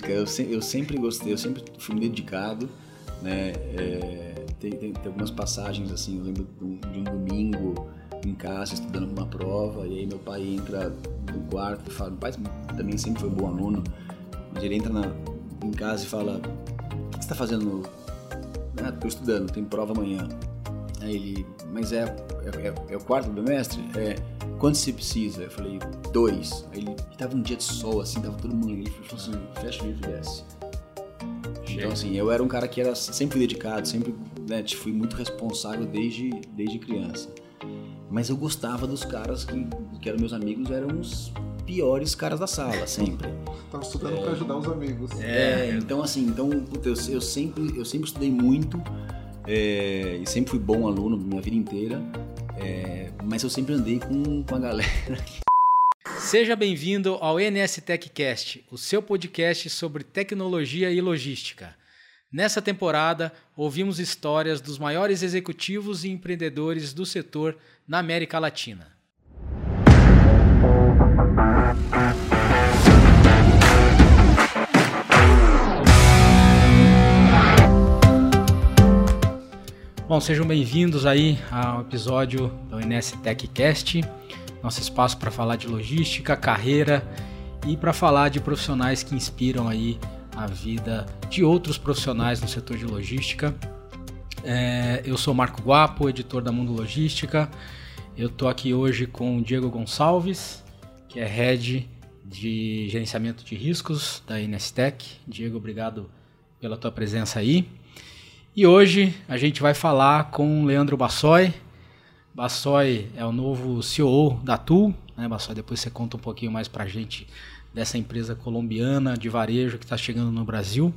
cara. Eu, se, eu sempre gostei, eu sempre fui dedicado, né? É, tem, tem, tem, algumas passagens assim, eu lembro de um, de um, domingo em casa estudando uma prova e aí meu pai entra no quarto e fala, meu pai também sempre foi bom aluno, mas ele entra na, em casa e fala, o que você está fazendo? Ah, tô estudando, tem prova amanhã. Aí ele, mas é, é, é, é o quarto bimestre? É. Quanto você precisa? Eu falei, dois. Aí ele tava um dia de sol, assim, tava todo mundo ali. Ele falou assim, fecha o livro e desce. Então, assim, eu era um cara que era sempre dedicado, sempre né, fui muito responsável desde, desde criança. Mas eu gostava dos caras que, que eram meus amigos, eram os piores caras da sala, sempre. Tava estudando é, para ajudar os amigos. É, então assim, então puta, eu, eu, sempre, eu sempre estudei muito é, e sempre fui bom aluno minha vida inteira, é, mas eu sempre andei com, com a galera. Seja bem-vindo ao NS TechCast, o seu podcast sobre tecnologia e logística. Nessa temporada, ouvimos histórias dos maiores executivos e empreendedores do setor na América Latina. Bom, sejam bem-vindos aí ao episódio do NS TechCast, nosso espaço para falar de logística, carreira e para falar de profissionais que inspiram aí a vida de outros profissionais no setor de logística. É, eu sou Marco Guapo, editor da Mundo Logística. Eu estou aqui hoje com o Diego Gonçalves, que é head de gerenciamento de riscos da Inestec. Diego, obrigado pela tua presença aí. E hoje a gente vai falar com o Leandro Bassoi. Bassoi é o novo CEO da TUL. Né, Bassoi, depois você conta um pouquinho mais para a gente dessa empresa colombiana de varejo que está chegando no Brasil.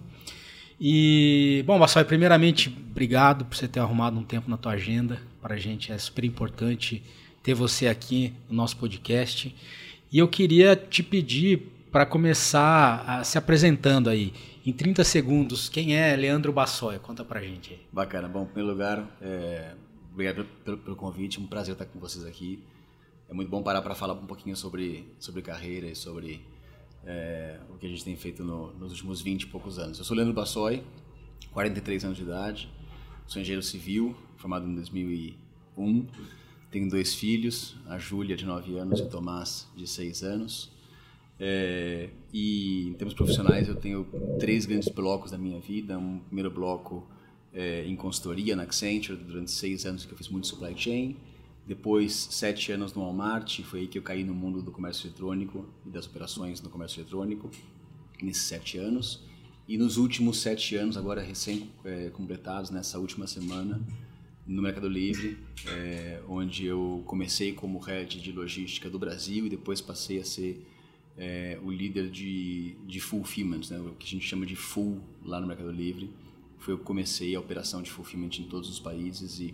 E, bom, Bassoi, primeiramente, obrigado por você ter arrumado um tempo na tua agenda. Para a gente é super importante ter você aqui no nosso podcast. E eu queria te pedir para começar a, se apresentando aí. Em 30 segundos, quem é Leandro Bassóia? Conta pra gente aí. Bacana. Bom, em primeiro lugar, é, obrigado pelo, pelo, convite. Um prazer estar com vocês aqui. É muito bom parar para falar um pouquinho sobre, sobre carreira e sobre é, o que a gente tem feito no, nos últimos 20 e poucos anos. Eu sou Leandro Bassoi, 43 anos de idade, sou engenheiro civil, formado em 2001. Tenho dois filhos, a Júlia, de 9 anos, e o Tomás, de 6 anos. É, e em termos profissionais, eu tenho três grandes blocos da minha vida. Um primeiro bloco é, em consultoria na Accenture, durante seis anos que eu fiz muito supply chain. Depois, sete anos no Walmart, foi aí que eu caí no mundo do comércio eletrônico e das operações no comércio eletrônico, nesses sete anos. E nos últimos sete anos, agora recém-completados, é, nessa última semana, no Mercado Livre, é, onde eu comecei como head de logística do Brasil e depois passei a ser é, o líder de, de fulfillment, né, o que a gente chama de full lá no Mercado Livre. Foi eu que comecei a operação de fulfillment em todos os países e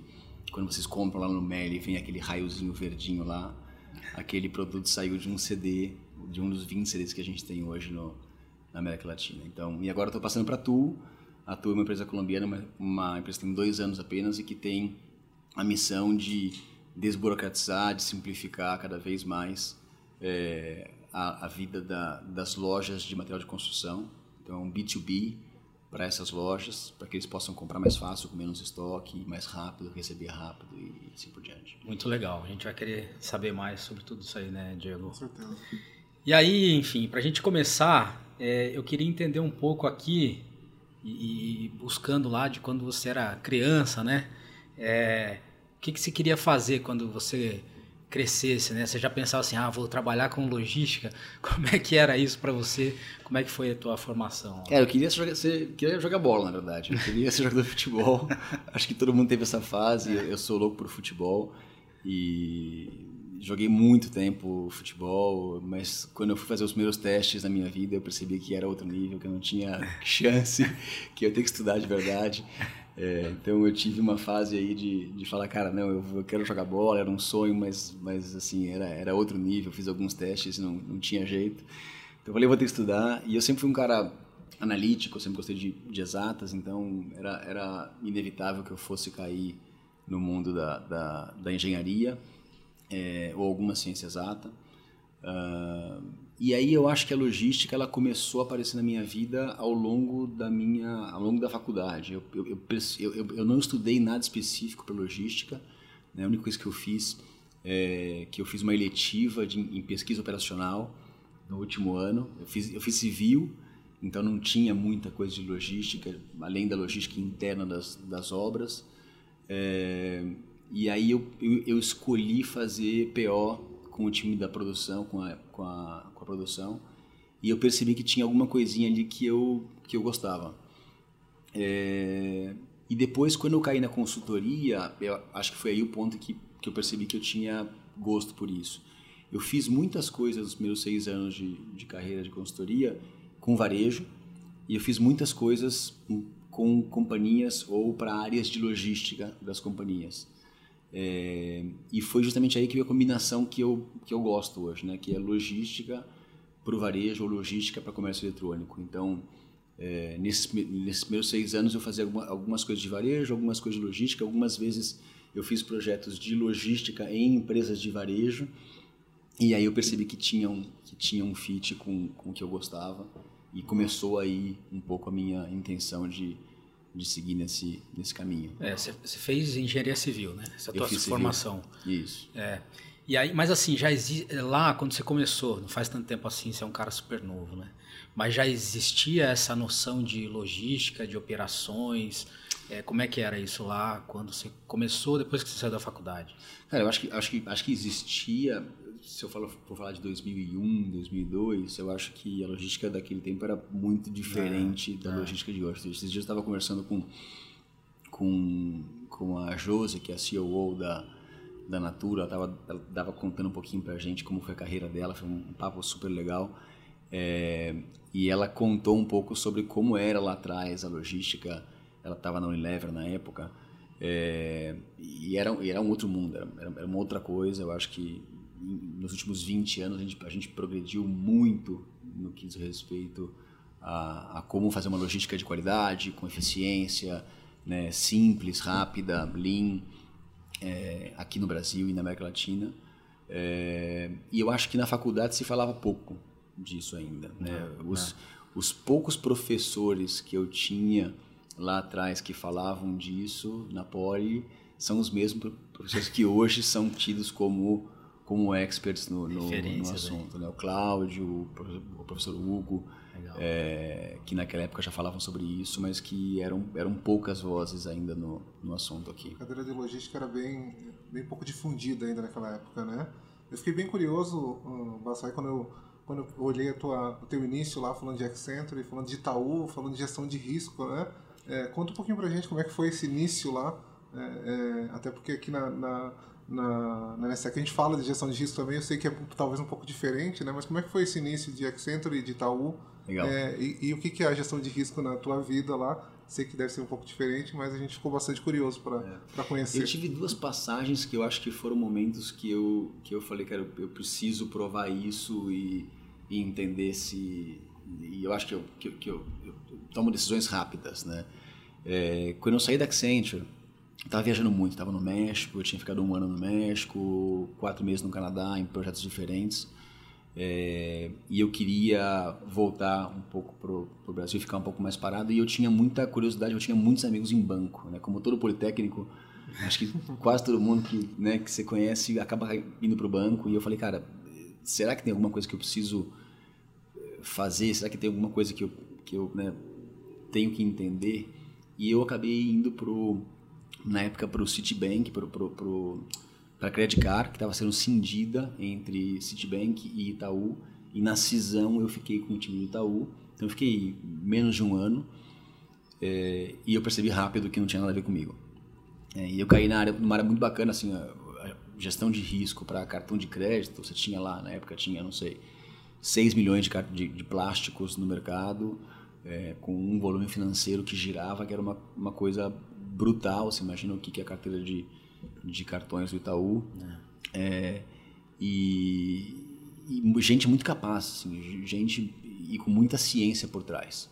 quando vocês compram lá no Meli vem aquele raiozinho verdinho lá, aquele produto saiu de um CD, de um dos 20 CDs que a gente tem hoje no, na América Latina. Então, e agora estou passando para a Tu. A Tu é uma empresa colombiana, uma, uma empresa que tem dois anos apenas e que tem a missão de desburocratizar, de simplificar cada vez mais é, a, a vida da, das lojas de material de construção. Então, é um B2B para essas lojas, para que eles possam comprar mais fácil, com menos estoque, mais rápido, receber rápido e assim por diante. Muito legal. A gente vai querer saber mais sobre tudo isso aí, né, Diego? Com certeza. E aí, enfim, para a gente começar, é, eu queria entender um pouco aqui, e, e, buscando lá de quando você era criança, né? É, o que, que você queria fazer quando você crescesse, né? Você já pensava assim, ah, vou trabalhar com logística. Como é que era isso para você? Como é que foi a tua formação? É, eu queria jogar, ser, queria jogar bola, na verdade. Eu queria ser jogador de futebol. Acho que todo mundo teve essa fase. Eu sou louco por futebol e joguei muito tempo futebol, mas quando eu fui fazer os primeiros testes na minha vida, eu percebi que era outro nível, que eu não tinha chance, que eu ia ter que estudar de verdade. É, então eu tive uma fase aí de, de falar, cara, não, eu, eu, quero jogar bola, era um sonho, mas, mas assim, era, era outro nível, fiz alguns testes não, não tinha jeito. Então eu falei, vou ter que estudar, e eu sempre fui um cara analítico, sempre gostei de, de exatas, então era, era inevitável que eu fosse cair no mundo da, da, da engenharia é, ou alguma ciência exata. Uh, e aí eu acho que a logística ela começou a aparecer na minha vida ao longo da minha ao longo da faculdade. Eu, eu, eu, eu, não estudei nada específico para logística. Né? A única coisa que eu fiz é que eu fiz uma eletiva de, em pesquisa operacional no último ano. Eu fiz, eu fiz civil, então não tinha muita coisa de logística, além da logística interna das, das obras. É, e aí eu, eu, eu escolhi fazer PO com o time da produção, com a, com a, com a produção, e eu percebi que tinha alguma coisinha ali que eu, que eu gostava. É, e depois, quando eu caí na consultoria, eu acho que foi aí o ponto que, que eu percebi que eu tinha gosto por isso. Eu fiz muitas coisas nos meus seis anos de, de carreira de consultoria com varejo, e eu fiz muitas coisas com companhias ou para áreas de logística das companhias. É, e foi justamente aí que veio a combinação que eu, que eu gosto hoje, né? que é logística para o varejo ou logística para comércio eletrônico. Então, é, nesses, nesses primeiros seis anos eu fazia alguma, algumas coisas de varejo, algumas coisas de logística, algumas vezes eu fiz projetos de logística em empresas de varejo e aí eu percebi que tinha um, que tinha um fit com, com o que eu gostava e começou aí um pouco a minha intenção de de seguir nesse, nesse caminho. É, você fez engenharia civil, né? Essa tua formação. Civil. Isso. É. E aí, mas assim, já existe lá quando você começou, não faz tanto tempo assim, você é um cara super novo, né? Mas já existia essa noção de logística, de operações. É, como é que era isso lá quando você começou, depois que você saiu da faculdade? Cara, eu acho que acho que acho que existia se eu for, for falar de 2001, 2002, eu acho que a logística daquele tempo era muito diferente é, da é. logística de hoje. Esses dias eu estava conversando com, com, com a Josi, que é a CEO da, da Natura, ela, tava, ela dava contando um pouquinho para a gente como foi a carreira dela, foi um, um papo super legal. É, e ela contou um pouco sobre como era lá atrás a logística. Ela estava na Unilever na época. É, e era, era um outro mundo, era, era uma outra coisa. Eu acho que nos últimos 20 anos a gente, a gente progrediu muito no que diz respeito a, a, como fazer uma logística de qualidade, com eficiência, né, simples, rápida, lean, é, aqui no Brasil e na América Latina. É, e eu acho que na faculdade se falava pouco disso ainda. Né? Os, os poucos professores que eu tinha lá atrás que falavam disso na Poli são os mesmos professores que hoje são tidos como como experts no, no, no assunto. Né? O Cláudio, o professor Hugo, é, que naquela época já falavam sobre isso, mas que eram, eram poucas vozes ainda no, no assunto aqui. A cadeira de logística era bem, bem pouco difundida ainda naquela época, né? Eu fiquei bem curioso, um, Bassai, quando eu, quando eu olhei a tua, o teu início lá, falando de Accenture, falando de Itaú, falando de gestão de risco, né? É, conta um pouquinho pra gente como é que foi esse início lá, é, é até porque aqui na, na na, na NSEC. A gente fala de gestão de risco também, eu sei que é talvez um pouco diferente, né? mas como é que foi esse início de Accenture e de Itaú? Legal. É, e, e, o que, que é a gestão de risco na tua vida lá? Sei que deve ser um pouco diferente, mas a gente ficou bastante curioso para é. conhecer. Eu tive duas passagens que eu acho que foram momentos que eu, que eu falei, cara, eu preciso provar isso e, e entender se... E eu acho que eu, que, que eu, eu tomo decisões rápidas, né? É, quando eu saí da Accenture, Estava viajando muito, estava no México, eu tinha ficado um ano no México, quatro meses no Canadá, em projetos diferentes. É, e eu queria voltar um pouco pro, pro Brasil, ficar um pouco mais parado. E eu tinha muita curiosidade, eu tinha muitos amigos em banco, né? Como todo politécnico, acho que quase todo mundo que, né, que você conhece acaba indo pro banco. E eu falei, cara, será que tem alguma coisa que eu preciso eh, fazer? Será que tem alguma coisa que eu, que eu né, tenho que entender? E eu acabei indo pro na época para o Citibank, para a Credit Card, que estava sendo cindida entre Citibank e Itaú. E na cisão eu fiquei com o time do Itaú. Então eu fiquei menos de um ano é, e eu percebi rápido que não tinha nada a ver comigo. É, e eu caí na área, numa área muito bacana, assim, a, a gestão de risco para cartão de crédito. Você tinha lá, na época tinha, não sei, 6 milhões de, de, de plásticos no mercado, é, com um volume financeiro que girava, que era uma, uma coisa brutal. Você imagina o que é a carteira de, de cartões do Itaú. É. É, e, e, gente muito capaz, assim, gente e com muita ciência por trás.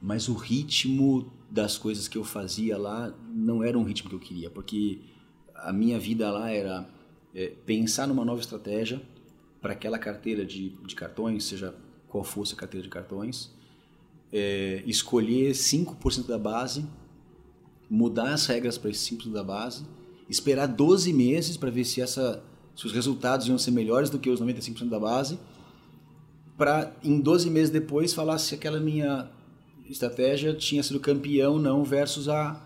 Mas o ritmo das coisas que eu fazia lá não era um ritmo que eu queria, porque a minha vida lá era é, pensar numa nova estratégia para aquela carteira de, de cartões, seja qual fosse a carteira de cartões, é, escolher 5% da base, mudar as regras para esse 5% da base, esperar 12 meses para ver se, essa, se os resultados iam ser melhores do que os 95% da base, para em 12 meses depois falar se aquela minha estratégia tinha sido campeão não versus a,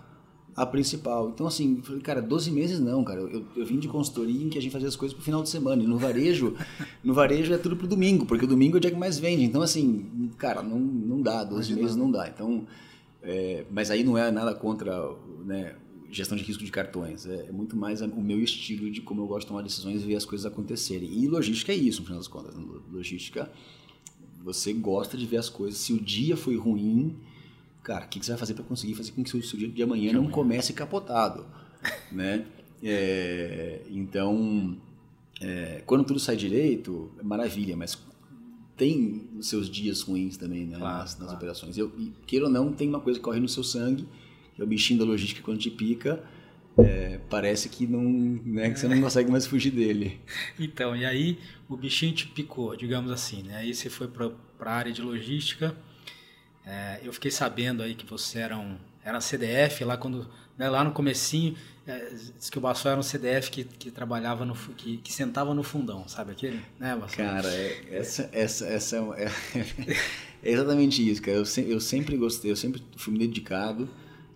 a principal. Então, assim, falei, cara, 12 meses não, cara. Eu, eu vim de consultoria em que a gente fazia as coisas pro final de semana. E no varejo, no varejo é tudo pro domingo, porque o domingo é o dia que mais vende. Então, assim, cara, não, não dá, 12 Imagina. meses não dá. Então, é, mas aí não é nada contra né, gestão de risco de cartões. É, é, muito mais o meu estilo de como eu gosto de tomar decisões e ver as coisas acontecerem. E logística é isso, no final das contas. Logística você gosta de ver as coisas. Se o dia foi ruim, cara, o que, você vai fazer para conseguir fazer com que o seu dia de amanhã não comece capotado, né? É, então, é, quando tudo sai direito, é maravilha, mas tem os seus dias ruins também né, claro, nas, nas claro. operações. Eu, e, queira ou não, tem uma coisa que corre no seu sangue, que é o bichinho da logística quando te pica, é, parece que não né, que você não consegue mais fugir dele. Então, e aí o bichinho te picou, digamos assim, né? Aí você foi para a área de logística. É, eu fiquei sabendo aí que você era um era CDF lá quando né, lá no comecinho é, disse que o Bassol era um CDF que, que trabalhava no que, que sentava no fundão, sabe aquele, né? Cara, é, essa essa essa é, é, é exatamente isso, cara. Eu, se, eu sempre gostei, eu sempre fui dedicado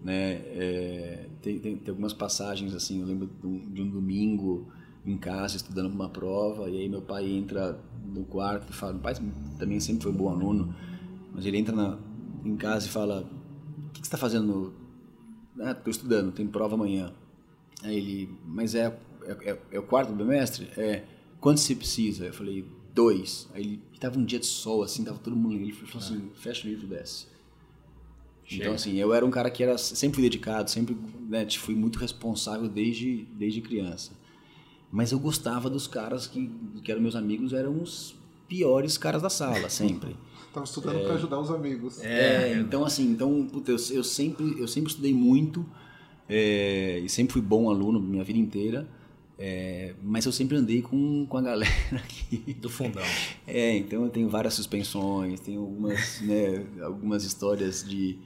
né? É, tem, tem, tem, algumas passagens assim, eu lembro de um, de um, domingo em casa estudando uma prova e aí meu pai entra no quarto e fala, meu pai também sempre foi bom aluno, mas ele entra na, em casa e fala, o que, que você está fazendo? Ah, estou estudando, tem prova amanhã. Aí ele, mas é, é, é, é o quarto bimestre? É. Quanto você precisa? Eu falei, dois. Aí ele, estava um dia de sol, assim, tava todo mundo, ele falou assim, fecha o livro e desce. Então, assim, eu era um cara que era sempre fui dedicado, sempre né, fui muito responsável desde, desde criança. Mas eu gostava dos caras que, que eram meus amigos, eram os piores caras da sala, sempre. Estava estudando é, para ajudar os amigos. É, então assim, então, puta, eu, eu, sempre, eu sempre estudei muito é, e sempre fui bom aluno minha vida inteira. É, mas eu sempre andei com, com a galera aqui. Do fundão. É, então eu tenho várias suspensões, tenho algumas, né, algumas histórias de,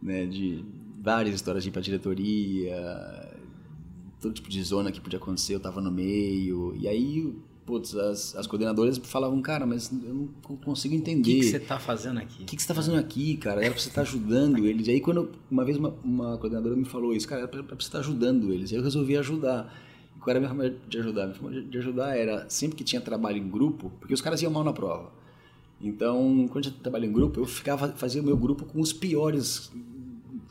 né, de várias histórias de ir para diretoria, todo tipo de zona que podia acontecer, eu estava no meio. E aí, putz, as, as coordenadoras falavam, cara, mas eu não consigo entender. O que, você está fazendo aqui? O que, você está fazendo aqui, cara? Era para você estar tá ajudando eles. E aí, quando uma vez uma, uma coordenadora me falou isso, cara, era para você estar tá ajudando eles. Aí eu resolvi ajudar. E qual era a minha forma de ajudar? A minha forma de ajudar era, sempre que tinha trabalho em grupo, porque os caras iam mal na prova. Então, quando a gente trabalha em grupo, eu ficava fazia o meu grupo com os piores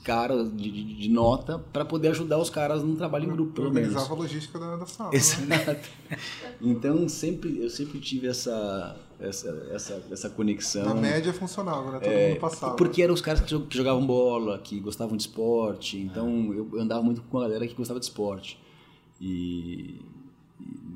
cara de, de, de nota para poder ajudar os caras no trabalho em grupo, pelo menos. Organizava a logística da, da sala. Né? Exato. Né? então sempre eu sempre tive essa essa, essa, essa conexão. Na média funcionava, né? Todo é, mundo passava. Porque eram os caras que jogavam bola, que gostavam de esporte. Então é. eu andava muito com a galera que gostava de esporte. E,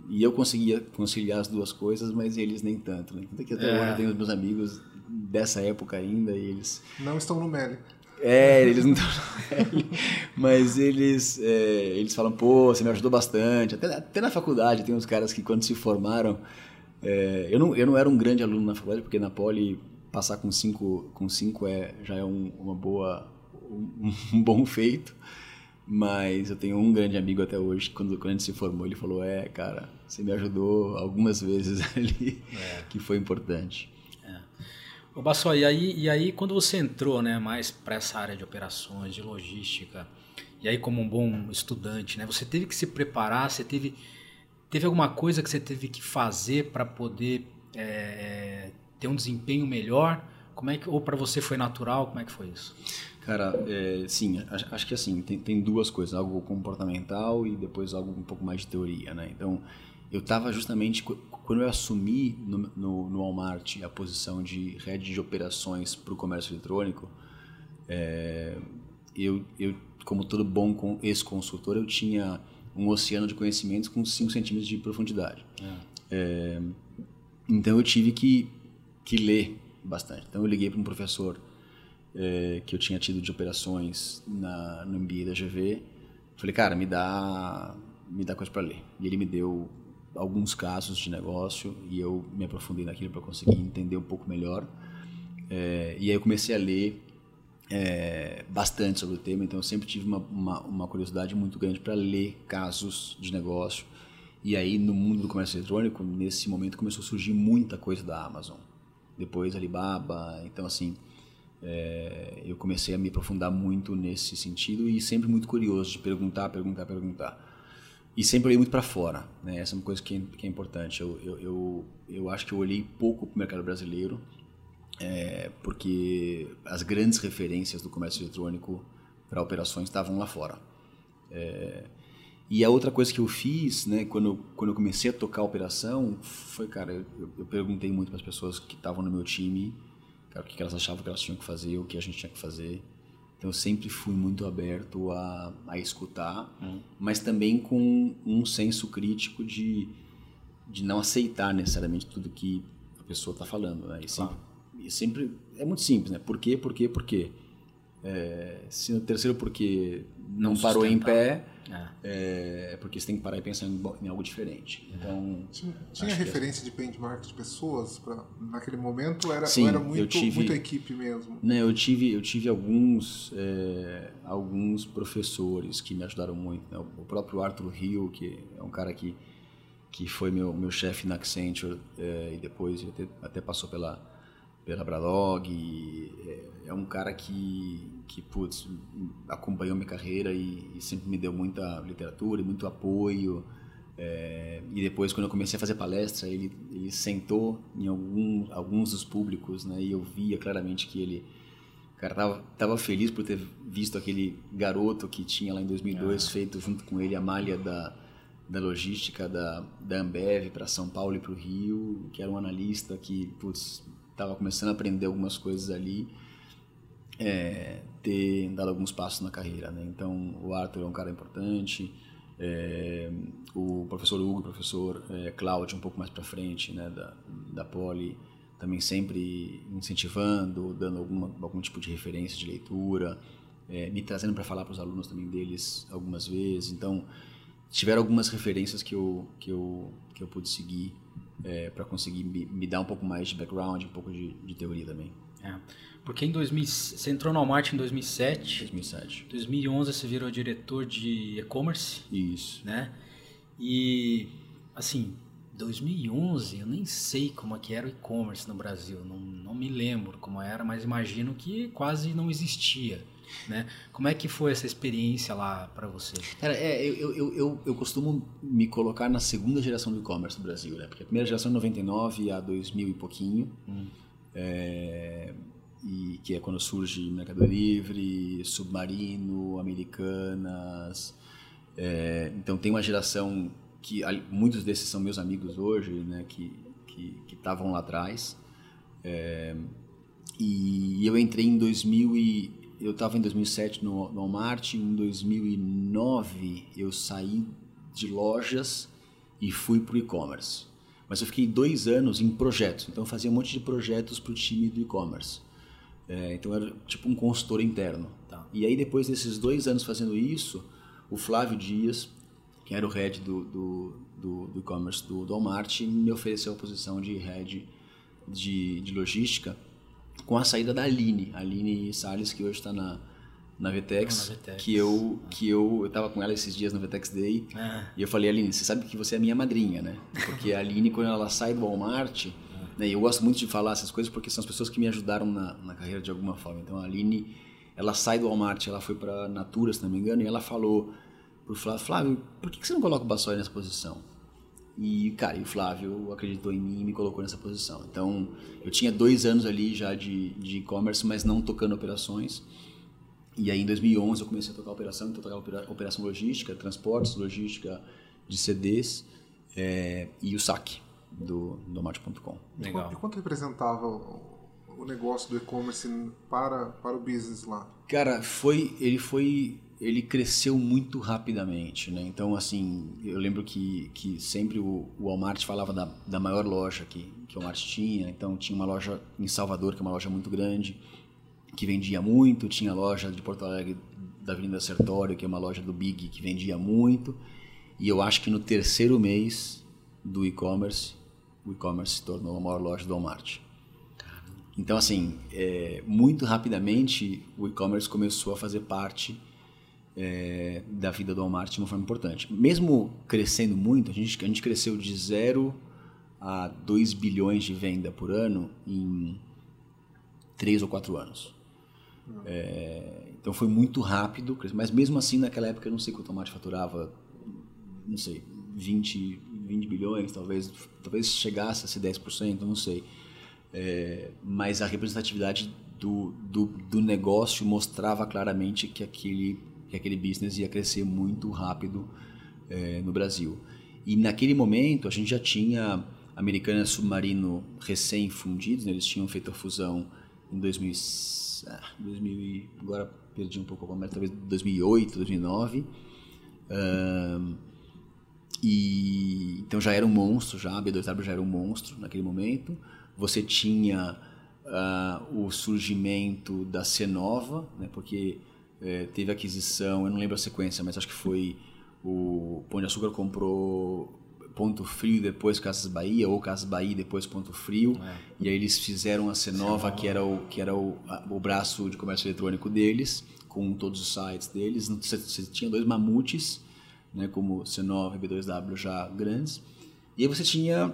e eu conseguia conciliar as duas coisas, mas eles nem tanto. Né? Tanto que até é. hoje eu tenho os meus amigos dessa época ainda e eles... Não estão no Meli. É, eles não estão Mas eles, é, eles falam, pô, você me ajudou bastante. Até, até na faculdade tem uns caras que quando se formaram. É, eu, não, eu não era um grande aluno na faculdade, porque na Poli passar com cinco, com cinco é, já é um, uma boa, um, um, bom feito. Mas eu tenho um grande amigo até hoje, quando, quando a gente se formou, ele falou: É, cara, você me ajudou algumas vezes ali, é. que foi importante. Ô Bassó, e aí, e aí quando você entrou né, mais para essa área de operações, de logística, e aí como um bom estudante, né, você teve que se preparar, você teve, teve alguma coisa que você teve que fazer para poder é, ter um desempenho melhor? Como é que, ou para você foi natural? Como é que foi isso? Cara, é, sim, acho, que assim, tem, tem duas coisas, algo comportamental e depois algo um pouco mais de teoria, né? Então, eu estava justamente quando eu assumi no, no, no, Walmart a posição de rede de operações para o comércio eletrônico, é, eu, eu, como todo bom ex-consultor, eu tinha um oceano de conhecimentos com 5 centímetros de profundidade. É. É, então eu tive que, que ler bastante. Então eu liguei para um professor é, que eu tinha tido de operações na, no MBA da GV. Falei, cara, me dá, me dá coisa para ler. E ele me deu alguns casos de negócio e eu me aprofundei naquilo para conseguir entender um pouco melhor. É, e aí eu comecei a ler é, bastante sobre o tema, então eu sempre tive uma, uma, uma curiosidade muito grande para ler casos de negócio. E aí no mundo do comércio eletrônico, nesse momento começou a surgir muita coisa da Amazon. Depois Alibaba, então assim, é, eu comecei a me aprofundar muito nesse sentido e sempre muito curioso de perguntar, perguntar, perguntar. E sempre olhei muito para fora, né? Essa é uma coisa que, que é importante. Eu, eu, eu, eu acho que eu olhei pouco para o mercado brasileiro, é, porque as grandes referências do comércio eletrônico para operações estavam lá fora. É, e a outra coisa que eu fiz, né, quando quando eu comecei a tocar a operação, foi, cara, eu, eu perguntei muito para as pessoas que estavam no meu time, cara, o que elas achavam que elas tinham que fazer, o que a gente tinha que fazer. Então eu sempre fui muito aberto a, a escutar, hum. mas também com um senso crítico de, de não aceitar necessariamente tudo que a pessoa está falando. Né? E sempre, e sempre é muito simples, né? Por quê, por quê, por quê? É, se no terceiro porque não, não parou em pé, é. é. porque você tem que parar e pensar em, em algo diferente. Então, tinha, tinha é referência de benchmark de pessoas pra, naquele momento? Era, Sim, era muito, tive, muito equipe mesmo? Né, eu tive, eu tive alguns, é, alguns professores que me ajudaram muito. Né? O próprio Arthur Hill, que é um cara que, que foi meu, meu chefe na Accenture é, e depois até, até passou pela Bradog. É, é, um cara que, que putz, acompanhou minha carreira e, e sempre me deu muita literatura e muito apoio. É, e depois, quando eu comecei a fazer palestra, ele, ele sentou em algum, alguns dos públicos né, e eu via claramente que ele cara tava, tava feliz por ter visto aquele garoto que tinha lá em 2002 ah. feito junto com ele a malha da, da logística da, da Ambev para São Paulo e para o Rio, que era um analista que, putz, estava começando a aprender algumas coisas ali, é, ter dado alguns passos na carreira. Né? Então, o Arthur é um cara importante, é, o professor Hugo, o professor é, Cláudio, um pouco mais para frente, né, da, da Poli, também sempre incentivando, dando alguma, algum tipo de referência de leitura, é, me trazendo para falar para os alunos também deles algumas vezes. Então, tiveram algumas referências que eu, que eu, que eu pude seguir é, para conseguir me, me, dar um pouco mais de background, um pouco de, de teoria também. É. Porque em 2000, você entrou no Walmart em 2007. 2007. 2011 você virou diretor de e-commerce. Isso. Né? E, assim, 2011 eu nem sei como é que era o e-commerce no Brasil. Não, não me lembro como era, mas imagino que quase não existia. Né? Como é que foi essa experiência lá para você? Cara, é, eu, eu, eu, eu, costumo me colocar na segunda geração do e-commerce do Brasil, né? Porque a primeira geração é 99 a 2000 e pouquinho, hum. é, e que é quando surge Mercado Livre, Submarino, Americanas. É, então tem uma geração que muitos desses são meus amigos hoje, né? Que que estavam lá atrás. É, e eu entrei em 2000 e eu estava em 2007 no, no Walmart, em 2009 eu saí de lojas e fui para o e-commerce. Mas eu fiquei dois anos em projetos, então eu fazia um monte de projetos para o time do e-commerce. É, então era tipo um consultor interno. Tá. E aí depois desses dois anos fazendo isso, o Flávio Dias, que era o head do, do, do, do e-commerce do, do Walmart, me ofereceu a posição de head de, de logística com a saída da Aline, Aline Salles, que hoje está na, na Vtex, na Vtex, que eu que eu eu tava com ela esses dias no Vtex Day ah. e eu falei Aline você sabe que você é minha madrinha né porque a Aline quando ela sai do Walmart ah. né, e eu gosto muito de falar essas coisas porque são as pessoas que me ajudaram na, na carreira de alguma forma então a Aline ela sai do Walmart ela foi para Natura se não me engano e ela falou pro Flávio Flávio por que, que você não coloca o Bassoli nessa posição e, cara, e o Flávio acreditou em mim e me colocou nessa posição. Então, eu tinha dois anos ali já de e-commerce, mas não tocando operações. E aí, em 2011, eu comecei a tocar operação, então tocava operação logística, transportes, logística de CDs é, e o saque do domate.com. Legal. E quanto representava o negócio do e-commerce para, para o business lá? Cara, foi, ele foi ele cresceu muito rapidamente, né? Então, assim, eu lembro que, que sempre o, o Walmart falava da, da maior loja que, que o Walmart tinha. Então, tinha uma loja em Salvador, que é uma loja muito grande, que vendia muito. Tinha a loja de Porto Alegre, da Avenida Sertório, que é uma loja do Big, que vendia muito. E eu acho que no terceiro mês do e-commerce, o e-commerce se tornou a maior loja do Walmart. Então, assim, é, muito rapidamente o e-commerce começou a fazer parte é, da vida do Walmart de uma forma importante. Mesmo crescendo muito, a gente, a gente cresceu de zero a 2 bilhões de venda por ano em 3 ou 4 anos. É, então foi muito rápido, mas mesmo assim naquela época eu não sei quanto o Walmart faturava, não sei, 20, 20 bilhões, talvez, talvez chegasse a ser 10%, não sei. É, mas a representatividade do, do, do, negócio mostrava claramente que aquele, que aquele business ia crescer muito rápido é, no Brasil. E naquele momento a gente já tinha Americana Submarino recém-fundidos, né? eles tinham feito a fusão em 2000, ah, 2000 agora perdi um pouco a conversa, talvez 2008, 2009. Um, e então já era um monstro, já a B2W já era um monstro naquele momento. Você tinha uh, o surgimento da Cenova, né, porque uh, teve aquisição, eu não lembro a sequência, mas acho que foi o Pão de Açúcar comprou Ponto Frio depois Casas Bahia ou Casas Bahia depois Ponto Frio. É. e aí eles fizeram a Cenova que era o que era o, o braço de comércio eletrônico deles com todos os sites deles. Você, você tinha dois mamutes né como C9 e B2W já grandes. E aí você tinha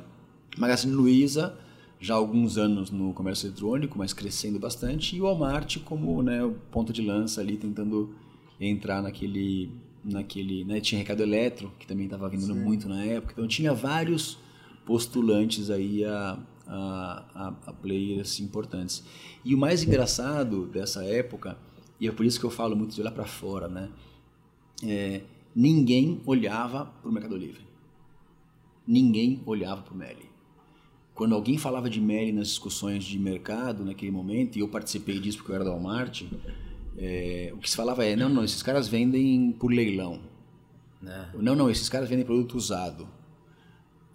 Magazine Luiza já há alguns anos no comércio eletrônico mas crescendo bastante e o Walmart como né o ponto de lança ali tentando entrar naquele naquele, né, tinha Recado Eletro, que também estava vindo muito na época, então tinha vários postulantes aí a, a, a, a players importantes. E o mais engraçado dessa época, e é por isso que eu falo muito de olhar para fora, né, é, ninguém olhava para o Mercado Livre. Ninguém olhava para o Meli. Quando alguém falava de Meli nas discussões de mercado naquele momento, e eu participei disso porque eu era da Walmart, é, o que se falava é, não, não, esses caras vendem por leilão. Né? Não, não, esses caras vendem produto usado.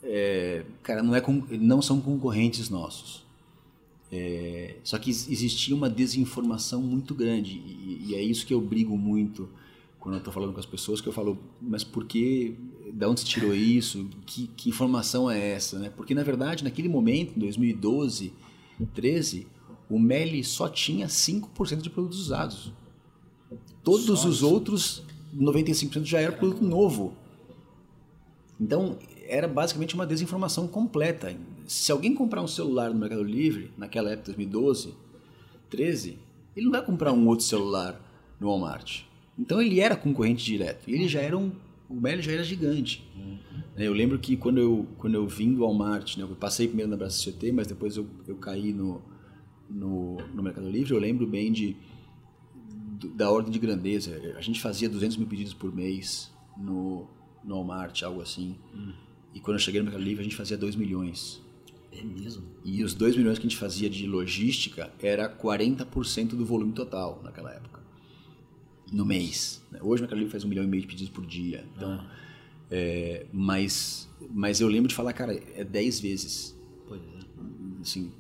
É, cara, não, é, não são concorrentes nossos. É, só que existia uma desinformação muito grande e, e, é isso que eu brigo muito quando eu estou falando com as pessoas que eu falo mas por que da onde se tirou isso que, que informação é essa né porque na verdade naquele momento em 2012 13 o Meli só tinha 5% de produtos usados. Todos só os isso. outros, 95% já era produto novo. Então, era basicamente uma desinformação completa. Se alguém comprar um celular no Mercado Livre, naquela época, 2012, 13, ele não vai comprar um outro celular no Walmart. Então, ele era concorrente direto. E ele já era um... O Meli já era gigante. Uhum. Eu lembro que quando eu, quando eu vim do Walmart, né, eu passei primeiro na Brasil CT, mas depois eu, eu caí no no, no Mercado Livre, eu lembro bem de da ordem de grandeza. A gente fazia 200 mil pedidos por mês no, no Walmart, algo assim. Hum. E quando eu cheguei no Mercado Livre, a gente fazia 2 milhões. É mesmo? E os 2 milhões que a gente fazia de logística era 40% do volume total naquela época. No mês. Né? Hoje o Mercado Livre faz um milhão e meio de pedidos por dia. Então, ah. é, mas, mas eu lembro de falar, cara, é 10 vezes. Pois é. Assim,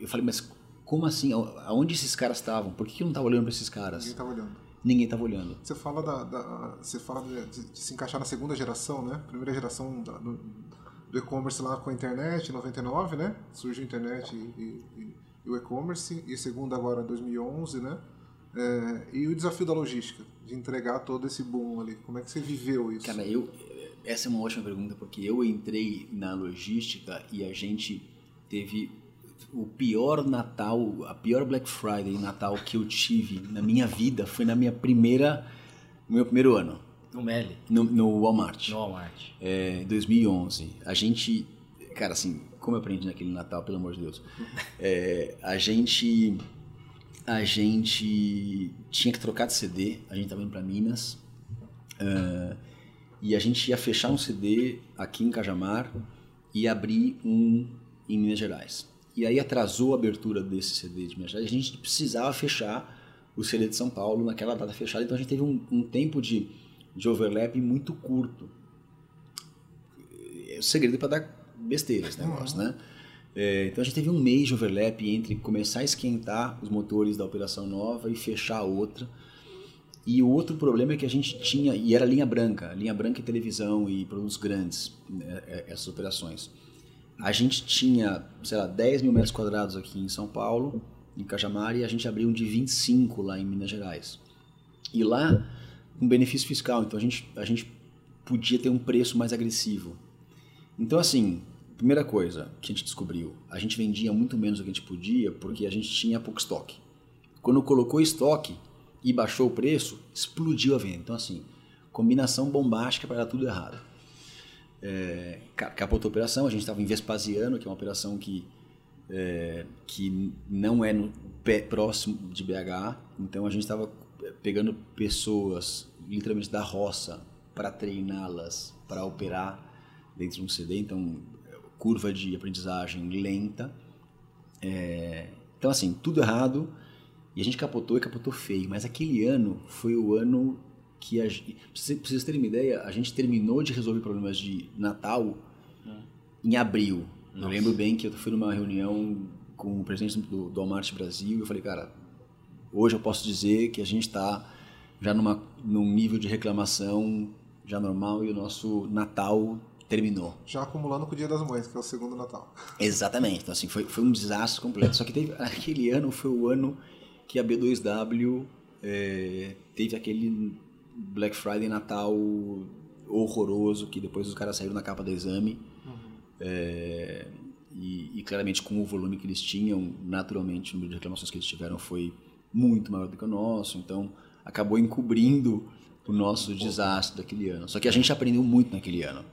eu falei, mas como assim? Aonde esses caras estavam? Por que, eu não estava olhando para esses caras? Ninguém estava olhando. Ninguém estava olhando. Você fala, da, da você fala de, de, se encaixar na segunda geração, né? Primeira geração da, do, do e-commerce lá com a internet, 99, né? Surge a internet e, e, e o e-commerce. E segunda agora, 2011, né? É, e o desafio da logística, de entregar todo esse boom ali. Como é que você viveu isso? Cara, eu, essa é uma ótima pergunta, porque eu entrei na logística e a gente teve o pior Natal, a pior Black Friday Natal que eu tive na minha vida foi na minha primeira, no meu primeiro ano. No Meli? No, no Walmart. No Walmart. É, 2011. A gente, cara, assim, como eu aprendi naquele Natal, pelo amor de Deus. É, a gente, a gente tinha que trocar de CD. A gente estava indo para Minas. Uh, e a gente ia fechar um CD aqui em Cajamar e abrir um em Minas Gerais. E aí atrasou a abertura desse CD de Minas Gerais. A gente precisava fechar o CD de São Paulo naquela data fechada, então a gente teve um, um tempo de, de overlap muito curto. É o segredo para dar besteira esse negócio, uhum. né? É, então a gente teve um mês de overlap entre começar a esquentar os motores da operação nova e fechar a outra. E o outro problema é que a gente tinha, e era linha branca, linha branca e televisão e produtos grandes, né, é, essas operações. A gente tinha, sei lá, 10 mil metros quadrados aqui em São Paulo, em Cajamar, e a gente abriu um de 25 lá em Minas Gerais. E lá, um benefício fiscal, então a gente, a gente podia ter um preço mais agressivo. Então, assim, primeira coisa que a gente descobriu, a gente vendia muito menos do que a gente podia porque a gente tinha pouco estoque. Quando colocou estoque, e baixou o preço, explodiu a venda. Então, assim, combinação bombástica para dar tudo errado. É, capotou a operação, a gente estava em Vespasiano, que é uma operação que, é, que não é no pé próximo de BH, então a gente estava pegando pessoas literalmente da roça para treiná-las para operar dentro de um CD, então curva de aprendizagem lenta. É, então assim, tudo errado, e a gente capotou e capotou feio. Mas aquele ano foi o ano que a. Pra vocês terem uma ideia, a gente terminou de resolver problemas de Natal é. em abril. Nossa. Eu lembro bem que eu fui numa reunião com o presidente do, do Walmart Brasil e eu falei, cara, hoje eu posso dizer que a gente está já numa, num nível de reclamação já normal e o nosso Natal terminou. Já acumulando com o Dia das Mães, que é o segundo Natal. Exatamente. Então, assim, foi, foi um desastre completo. Só que teve, aquele ano foi o ano que a B2W é, teve aquele Black Friday Natal horroroso, que depois os caras saíram na capa do exame. Uhum. É, e, e, claramente com o volume que eles tinham, naturalmente o número de reclamações que eles tiveram foi muito maior do que o nosso, então acabou encobrindo o nosso desastre daquele ano. Só que a gente aprendeu muito naquele ano.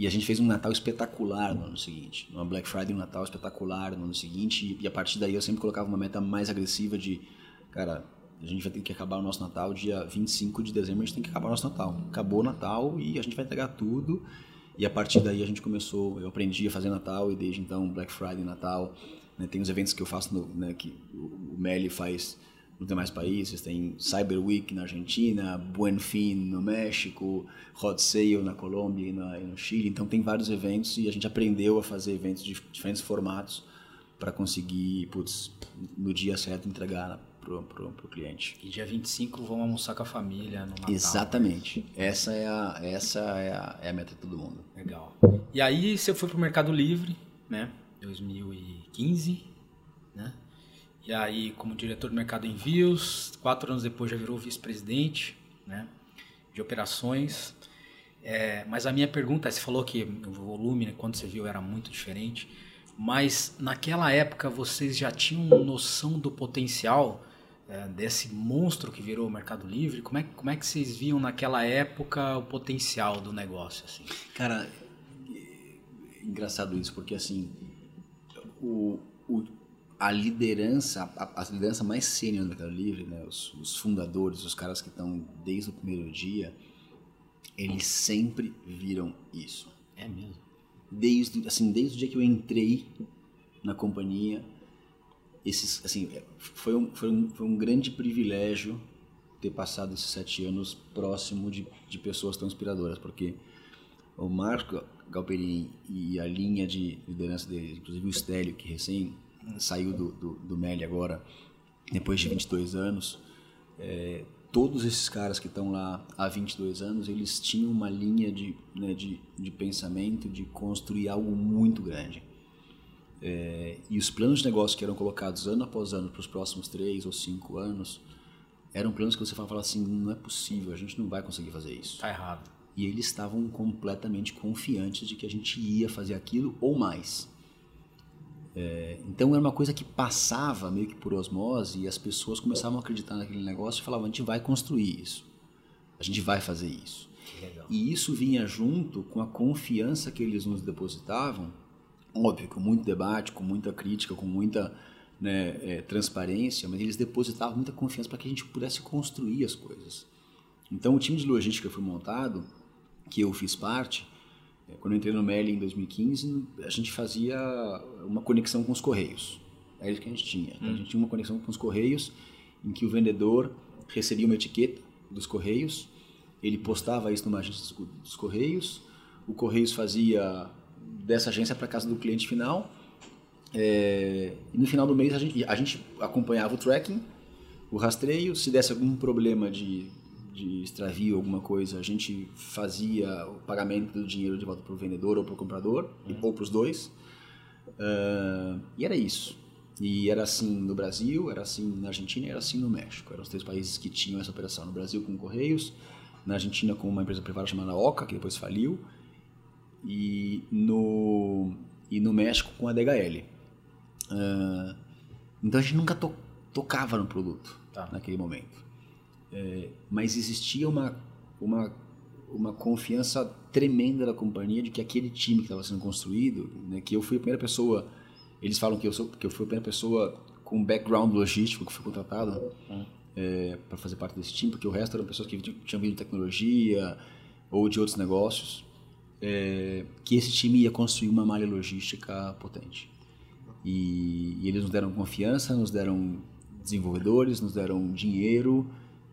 E a gente fez um Natal espetacular no ano seguinte. Uma Black Friday, um Natal espetacular no ano seguinte. E a partir daí eu sempre colocava uma meta mais agressiva de, cara, a gente vai ter que acabar o nosso Natal dia 25 de dezembro, a gente tem que acabar o nosso Natal. Acabou o Natal e a gente vai entregar tudo. E a partir daí a gente começou, eu aprendi a fazer Natal e desde então Black Friday, Natal. Né, tem os eventos que eu faço, no, né, que o Meli faz nos demais países. Tem Cyber Week na Argentina, Buen Fin no México, Hot Sale na Colômbia e, na, e no Chile. Então tem vários eventos e a gente aprendeu a fazer eventos de diferentes formatos para conseguir, putz, no dia certo entregar pro, pro, pro cliente. E dia 25 vão almoçar com a família no Natal. Exatamente. Essa é a, essa é a, é a meta de todo mundo. Legal. E aí você foi pro Mercado Livre, né? 2015, né? E aí, como diretor do mercado envios, quatro anos depois já virou vice-presidente né, de operações. É, mas a minha pergunta é, você falou que o volume, né, quando você viu, era muito diferente. Mas naquela época vocês já tinham noção do potencial é, desse monstro que virou o Mercado Livre? Como é, como é que vocês viam naquela época o potencial do negócio? Assim? Cara, é engraçado isso, porque assim, o, o a liderança, a, a, liderança mais sênior do Mercado Livre, né, os, os, fundadores, os caras que estão desde o primeiro dia, eles sempre viram isso. É mesmo? Desde, assim, desde o dia que eu entrei na companhia, esses, assim, é, foi um, foi um, foi um grande privilégio ter passado esses sete anos próximo de, de pessoas tão inspiradoras, porque o Marco Galperin e a linha de liderança dele, inclusive o Stélio, que recém saiu do, do, do Meli agora, depois de 22 anos, é, todos esses caras que estão lá há 22 anos, eles tinham uma linha de, né, de, de pensamento de construir algo muito grande. É, e os planos de negócio que eram colocados ano após ano para os próximos três ou cinco anos eram planos que você falava assim, não é possível, a gente não vai conseguir fazer isso. Tá errado. E eles estavam completamente confiantes de que a gente ia fazer aquilo ou mais. É, então era uma coisa que passava meio que por osmose e as pessoas começavam a acreditar naquele negócio e falavam: a gente vai construir isso, a gente vai fazer isso. E isso vinha junto com a confiança que eles nos depositavam, óbvio, com muito debate, com muita crítica, com muita né, é, transparência, mas eles depositavam muita confiança para que a gente pudesse construir as coisas. Então o time de logística foi montado, que eu fiz parte, quando eu entrei no Meli em 2015, a gente fazia uma conexão com os correios. É isso que a gente tinha. Então, hum. A gente tinha uma conexão com os correios em que o vendedor recebia uma etiqueta dos correios, ele postava isso numa agência dos correios, o correios fazia dessa agência para casa do cliente final. É, e no final do mês a gente, a gente acompanhava o tracking, o rastreio, se desse algum problema de de extravio, alguma coisa, a gente fazia o pagamento do dinheiro de volta para o vendedor ou para o comprador, uhum. ou para os dois. Uh, e era isso. E era assim no Brasil, era assim na Argentina era assim no México. Eram os três países que tinham essa operação. No Brasil com Correios, na Argentina com uma empresa privada chamada Oca, que depois faliu, e no, e no México com a DHL. Uh, então a gente nunca to, tocava no produto tá. naquele momento. É, mas existia uma, uma, uma confiança tremenda da companhia de que aquele time que estava sendo construído, né, que eu fui a primeira pessoa eles falam que eu, sou, que eu fui a primeira pessoa com background logístico que foi contratado é, para fazer parte desse time, porque o resto eram pessoas que tinham vindo de tecnologia ou de outros negócios, é, que esse time ia construir uma malha logística potente. E, e, eles nos deram confiança, nos deram desenvolvedores, nos deram dinheiro,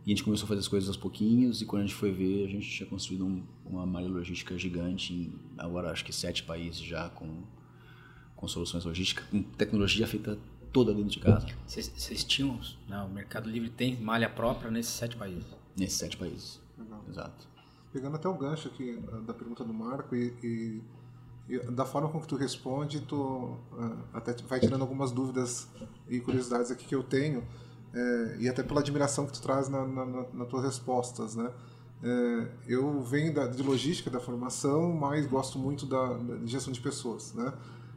e a gente começou a fazer as coisas aos pouquinhos, e quando a gente foi ver, a gente tinha construído um, uma malha logística gigante em, agora acho que sete países já, com com soluções logísticas, com tecnologia feita toda dentro de casa. Vocês tinham, né, o Mercado Livre tem malha própria nesses sete países? Nesses sete países, Legal. exato. Pegando até o gancho aqui ah, da pergunta do Marco e, e, e da forma com que tu responde, tu uh, até vai tirando algumas dúvidas e curiosidades aqui que eu tenho, é, e até pela admiração que tu traz na, na, na, nas tuas respostas, né? É, eu venho da, de logística, da formação, mas gosto muito da, da gestão de pessoas, né?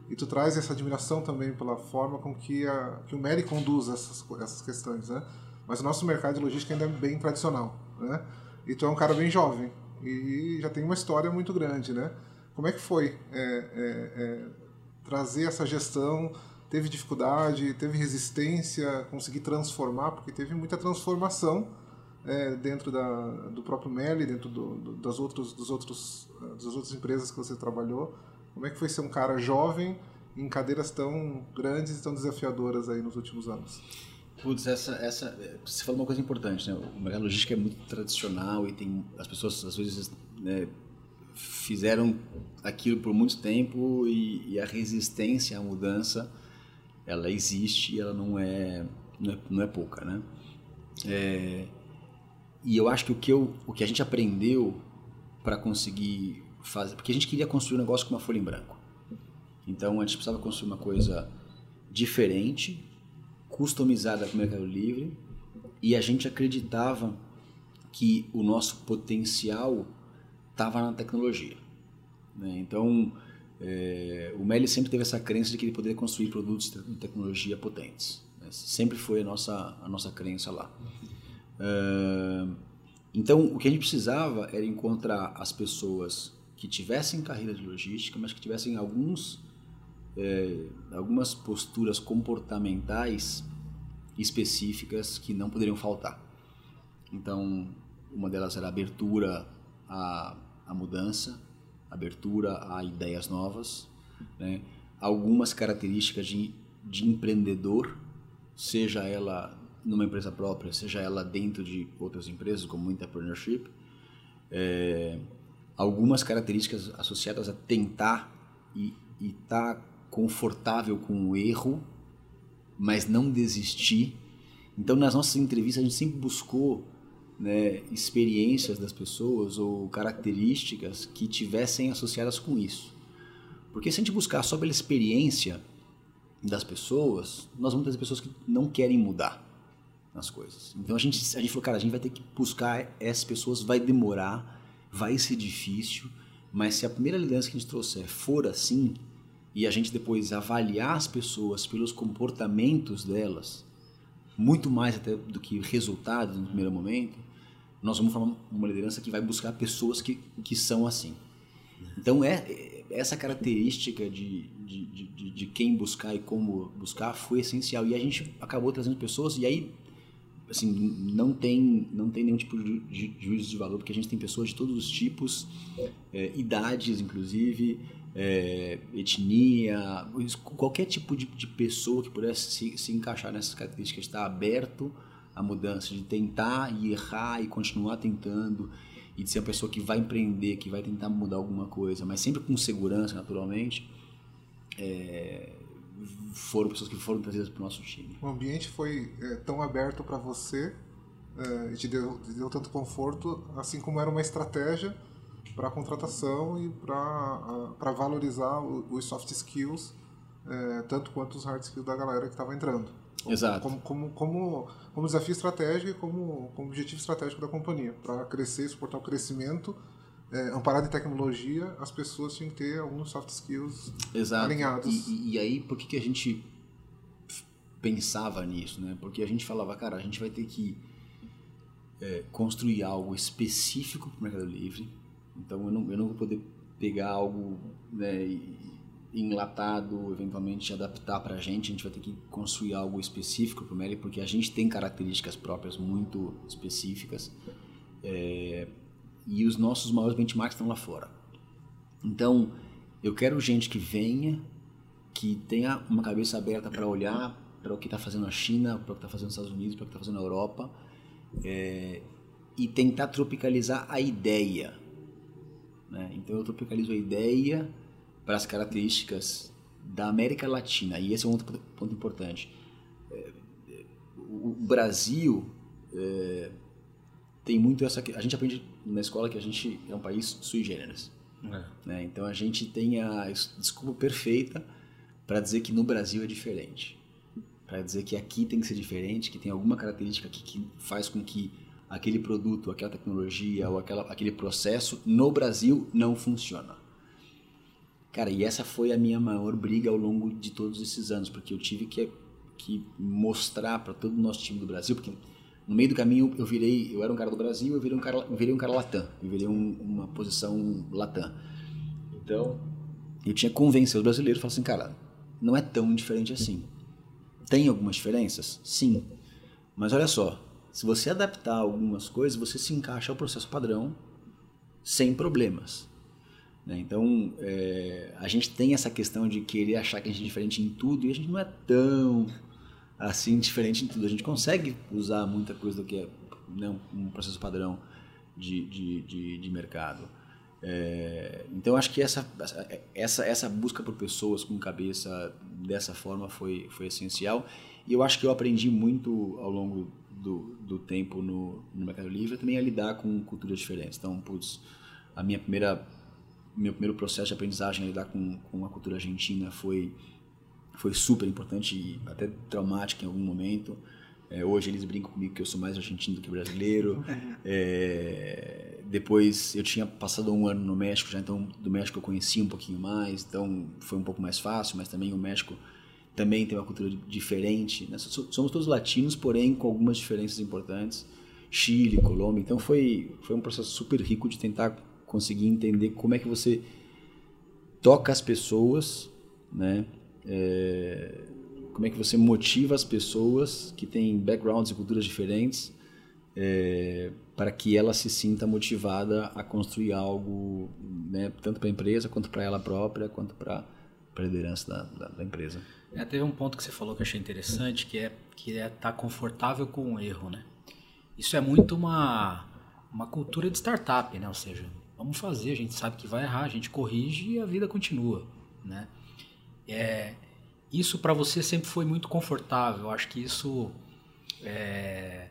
E tu traz essa admiração também pela forma com que, a, que o MERI conduz essas, essas questões, né? Mas o nosso mercado de logística ainda é bem tradicional, né? E tu é um cara bem jovem e já tem uma história muito grande, né? Como é que foi é, é, é, trazer essa gestão? Teve dificuldade, teve resistência, conseguir transformar, porque teve muita transformação é, dentro da, do próprio Meli, dentro do, do, das, outros, dos outros, das outras empresas que você trabalhou. Como é que foi ser um cara jovem em cadeiras tão grandes e tão desafiadoras aí nos últimos anos? Putz, essa, essa, você falou uma coisa importante, né? O mercado logístico é muito tradicional e tem as pessoas às vezes né, fizeram aquilo por muito tempo e, e, a resistência à mudança ela existe e ela não é não é, não é pouca, né? É, e eu acho que o que eu, o que a gente aprendeu para conseguir fazer, porque a gente queria construir um negócio com uma folha em branco. Então a gente precisava construir uma coisa diferente, customizada para o Mercado Livre, e a gente acreditava que o nosso potencial estava na tecnologia. Né? Então é, o Meli sempre teve essa crença de que ele poderia construir produtos de tecnologia potentes. Né? Sempre foi a nossa, a nossa crença lá. Uh, então, o que a gente precisava era encontrar as pessoas que tivessem carreira de logística, mas que tivessem alguns, é, algumas posturas comportamentais específicas que não poderiam faltar. Então, uma delas era abertura à, à mudança, abertura a ideias novas, né? algumas características de, de empreendedor, seja ela numa empresa própria, seja ela dentro de outras empresas, como entrepreneurship, é, algumas características associadas a tentar e estar tá confortável com o erro, mas não desistir. Então, nas nossas entrevistas, a gente sempre buscou né, experiências das pessoas ou características que tivessem associadas com isso. Porque se a gente buscar só pela experiência das pessoas, nós vamos ter pessoas que não querem mudar nas coisas. Então a gente, a gente falou, cara, a gente vai ter que buscar essas pessoas, vai demorar, vai ser difícil, mas se a primeira liderança que a gente trouxer for assim, e a gente depois avaliar as pessoas pelos comportamentos delas, muito mais até do que resultados no primeiro momento, nós vamos formar uma liderança que vai buscar pessoas que, que são assim. Então, é, é essa característica de, de, de, de, quem buscar e como buscar foi essencial. E a gente acabou trazendo pessoas, e aí assim, não tem, não tem nenhum tipo de, juízo de valor, porque a gente tem pessoas de todos os tipos, é, idades, inclusive, é, etnia, qualquer tipo de, de, pessoa que pudesse se, se encaixar nessas características, está aberto à mudança, de tentar e errar e continuar tentando, e de ser uma pessoa que vai empreender, que vai tentar mudar alguma coisa, mas sempre com segurança, naturalmente. É, foram pessoas que foram trazidas para o nosso time. O ambiente foi é, tão aberto para você é, e te deu, te deu tanto conforto, assim como era uma estratégia para a contratação e para valorizar os soft skills, é, tanto quanto os hard skills da galera que estava entrando. Exato. Como, como, como, como desafio estratégico e como, como objetivo estratégico da companhia. Para crescer, suportar o crescimento, é, amparado em tecnologia, as pessoas tinham que ter alguns soft skills Exato. alinhados. E, e, aí, por que, que a gente pensava nisso, né? Porque a gente falava, cara, a gente vai ter que é, construir algo específico para o Mercado Livre. Então, eu não, eu não vou poder pegar algo né, enlatado, eventualmente adaptar para a gente. A gente vai ter que construir algo específico para o Meli, porque a gente tem características próprias muito específicas. É, e os nossos maiores benchmarks estão lá fora. Então, eu quero gente que venha, que tenha uma cabeça aberta para olhar para o que está fazendo a China, para o que está fazendo os Estados Unidos, para o que está fazendo a Europa, é, e tentar tropicalizar a ideia. Né? Então, eu tropicalizo a ideia para as características da América Latina, e esse é um outro ponto importante. É, o Brasil é, tem muito essa. A gente aprende na escola que a gente é um país sui generis. É. Né? Então a gente tem a desculpa perfeita para dizer que no Brasil é diferente. Para dizer que aqui tem que ser diferente, que tem alguma característica aqui que faz com que aquele produto, aquela tecnologia ou aquela, aquele processo no Brasil não funciona. Cara, e essa foi a minha maior briga ao longo de todos esses anos, porque eu tive que, que mostrar para todo o nosso time do Brasil, porque no meio do caminho eu virei, eu era um cara do Brasil, eu virei um cara, eu virei um cara latam, eu virei um, uma posição latam. Então, eu tinha que convencer os brasileiros, falar assim, cara, não é tão diferente assim. Tem algumas diferenças? Sim. Mas olha só, se você adaptar algumas coisas, você se encaixa ao processo padrão sem problemas. Né? Então, é, a gente tem essa questão de querer achar que a gente é diferente em tudo e a gente não é tão assim diferente em tudo. A gente consegue usar muita coisa do que é né, um processo padrão de, de, de, de mercado. É, então acho que essa, essa, essa busca por pessoas com cabeça dessa forma foi, foi essencial e eu acho que eu aprendi muito ao longo do, do tempo no, no Mercado Livre também a lidar com culturas diferentes. Então, putz, a minha primeira meu primeiro processo de aprendizagem a lidar com, com a cultura argentina foi foi super importante e até traumático em algum momento. É, hoje eles brincam comigo que eu sou mais argentino do que brasileiro. É, depois eu tinha passado um ano no México já, então do México eu conhecia um pouquinho mais, então foi um pouco mais fácil, mas também o México também tem uma cultura diferente. Né? Somos todos latinos, porém com algumas diferenças importantes. Chile, Colômbia, então foi, foi um processo super rico de tentar conseguir entender como é que você toca as pessoas, né? É, como é que você motiva as pessoas que têm backgrounds e culturas diferentes é, para que ela se sinta motivada a construir algo, né, tanto para a empresa quanto para ela própria, quanto para a liderança da, da, da empresa. É, teve um ponto que você falou que eu achei interessante, que é que é estar tá confortável com o erro, né? Isso é muito uma uma cultura de startup, né? Ou seja, vamos fazer, a gente sabe que vai errar, a gente corrige e a vida continua, né? É, isso para você sempre foi muito confortável. Acho que isso é,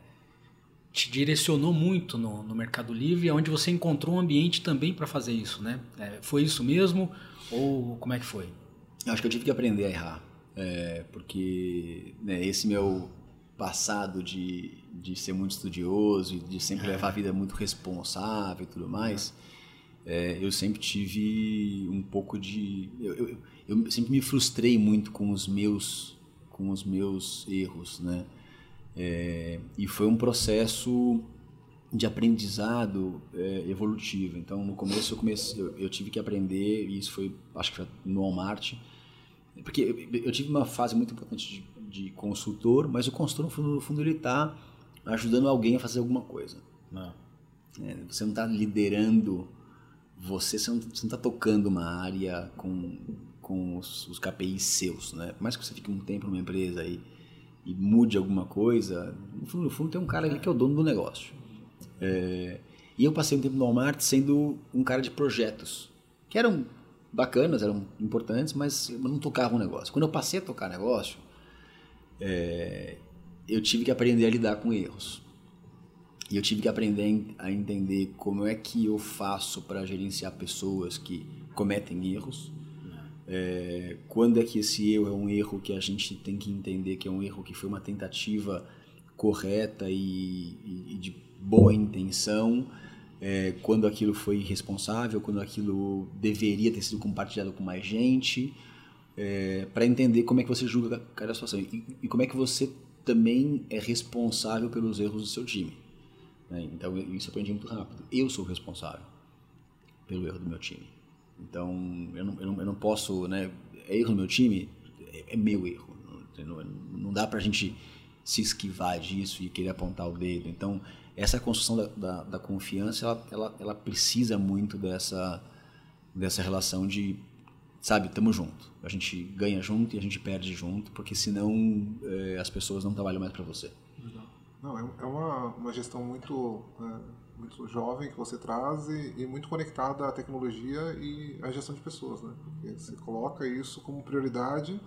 te direcionou muito no, no, Mercado Livre, onde você encontrou um ambiente também para fazer isso, né? É, foi isso mesmo ou como é que foi? Eu acho que eu tive que aprender a errar, é, porque né, esse meu passado de, de ser muito estudioso e de sempre levar a vida muito responsável e tudo mais, é, eu sempre tive um pouco de eu, eu, eu, sempre me frustrei muito com os meus com os meus erros né? É, e foi um processo de aprendizado é, evolutivo. Então no começo eu comecei eu, eu, tive que aprender e isso foi acho que no Walmart. Porque eu, tive uma fase muito importante de, de consultor mas o consultor no fundo, no fundo ele está ajudando alguém a fazer alguma coisa. Não. É, você não está liderando você, você não está tocando uma área com, com os, os, KPIs seus, né? Por mais que você fique um tempo numa empresa e, e mude alguma coisa, no fundo, no fundo tem um cara ali que é o dono do negócio. É, e eu passei um tempo no Walmart sendo um cara de projetos, que eram bacanas, eram importantes, mas eu não tocava o um negócio. Quando eu passei a tocar negócio, é, eu tive que aprender a lidar com erros. E eu tive que aprender a entender como é que eu faço para gerenciar pessoas que cometem erros. É, quando é que esse erro é um erro que a gente tem que entender que é um erro que foi uma tentativa correta e, e, e de boa intenção, é, quando aquilo foi irresponsável, quando aquilo deveria ter sido compartilhado com mais gente, é, para entender como é que você julga cada situação e, e, como é que você também é responsável pelos erros do seu time. Né? Então, isso eu aprendi muito rápido. Eu sou responsável pelo erro do meu time. Então, eu não, eu não, eu não posso, né? É erro do meu time? É, é meu erro. Não, não dá pra gente se esquivar disso e querer apontar o dedo. Então, essa construção da, da, da confiança, ela, ela, ela, precisa muito dessa, dessa relação de, sabe, tamo junto. A gente ganha junto e a gente perde junto, porque senão é, as pessoas não trabalham mais para você. Não, é, é uma, uma gestão muito, é, muito jovem que você traz e, e, muito conectada à tecnologia e à gestão de pessoas, né? Porque você coloca isso como prioridade,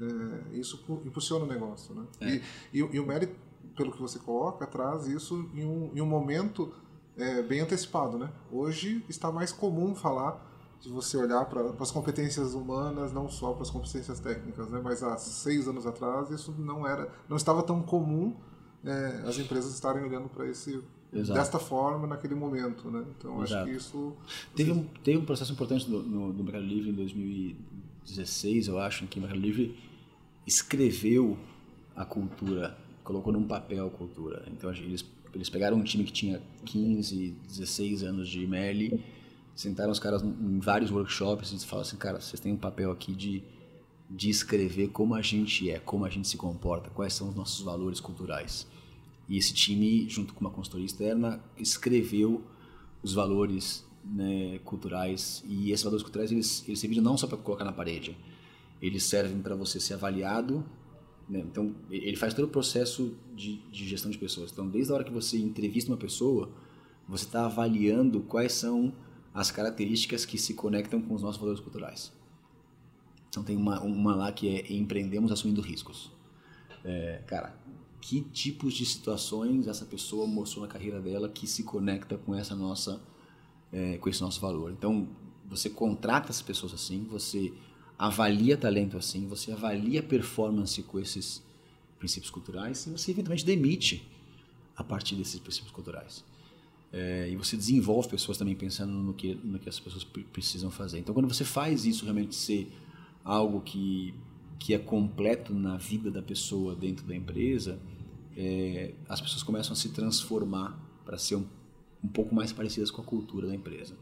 é, isso impulsiona o negócio, né? É. E, e, e, o mérito, pelo que você coloca, traz isso em um, em um momento é, bem antecipado, né? Hoje está mais comum falar de você olhar para as competências humanas, não só para as competências técnicas, né? Mas há seis anos atrás isso não era, não estava tão comum é, as empresas estarem olhando para esse Exato. desta forma naquele momento, né? Então Exato. acho que isso teve um, teve um processo importante no, no, no, Mercado Livre em 2016, eu acho, em que o Mercado Livre escreveu a cultura, colocou num papel a cultura. Então eles eles pegaram um time que tinha 15, 16 anos de ML, sentaram os caras em vários workshops e falaram assim, cara, vocês têm um papel aqui de de escrever como a gente é, como a gente se comporta, quais são os nossos valores culturais. E esse time, junto com uma consultoria externa, escreveu os valores né, culturais. E esses valores culturais, eles, eles servem não só para colocar na parede, eles servem para você ser avaliado. Né? Então, ele faz todo o processo de, de gestão de pessoas. Então, desde a hora que você entrevista uma pessoa, você está avaliando quais são as características que se conectam com os nossos valores culturais. Então, tem uma, uma lá que é Empreendemos Assumindo Riscos. É, cara, que tipos de situações essa pessoa mostrou na carreira dela que se conecta com essa nossa é, com esse nosso valor. Então você contrata as pessoas assim, você avalia talento assim, você avalia performance com esses princípios culturais e você eventualmente demite a partir desses princípios culturais. É, e você desenvolve pessoas também pensando no que no que as pessoas precisam fazer. Então quando você faz isso realmente ser algo que que é completo na vida da pessoa dentro da empresa, é, as pessoas começam a se transformar para ser um, um pouco mais parecidas com a cultura da empresa.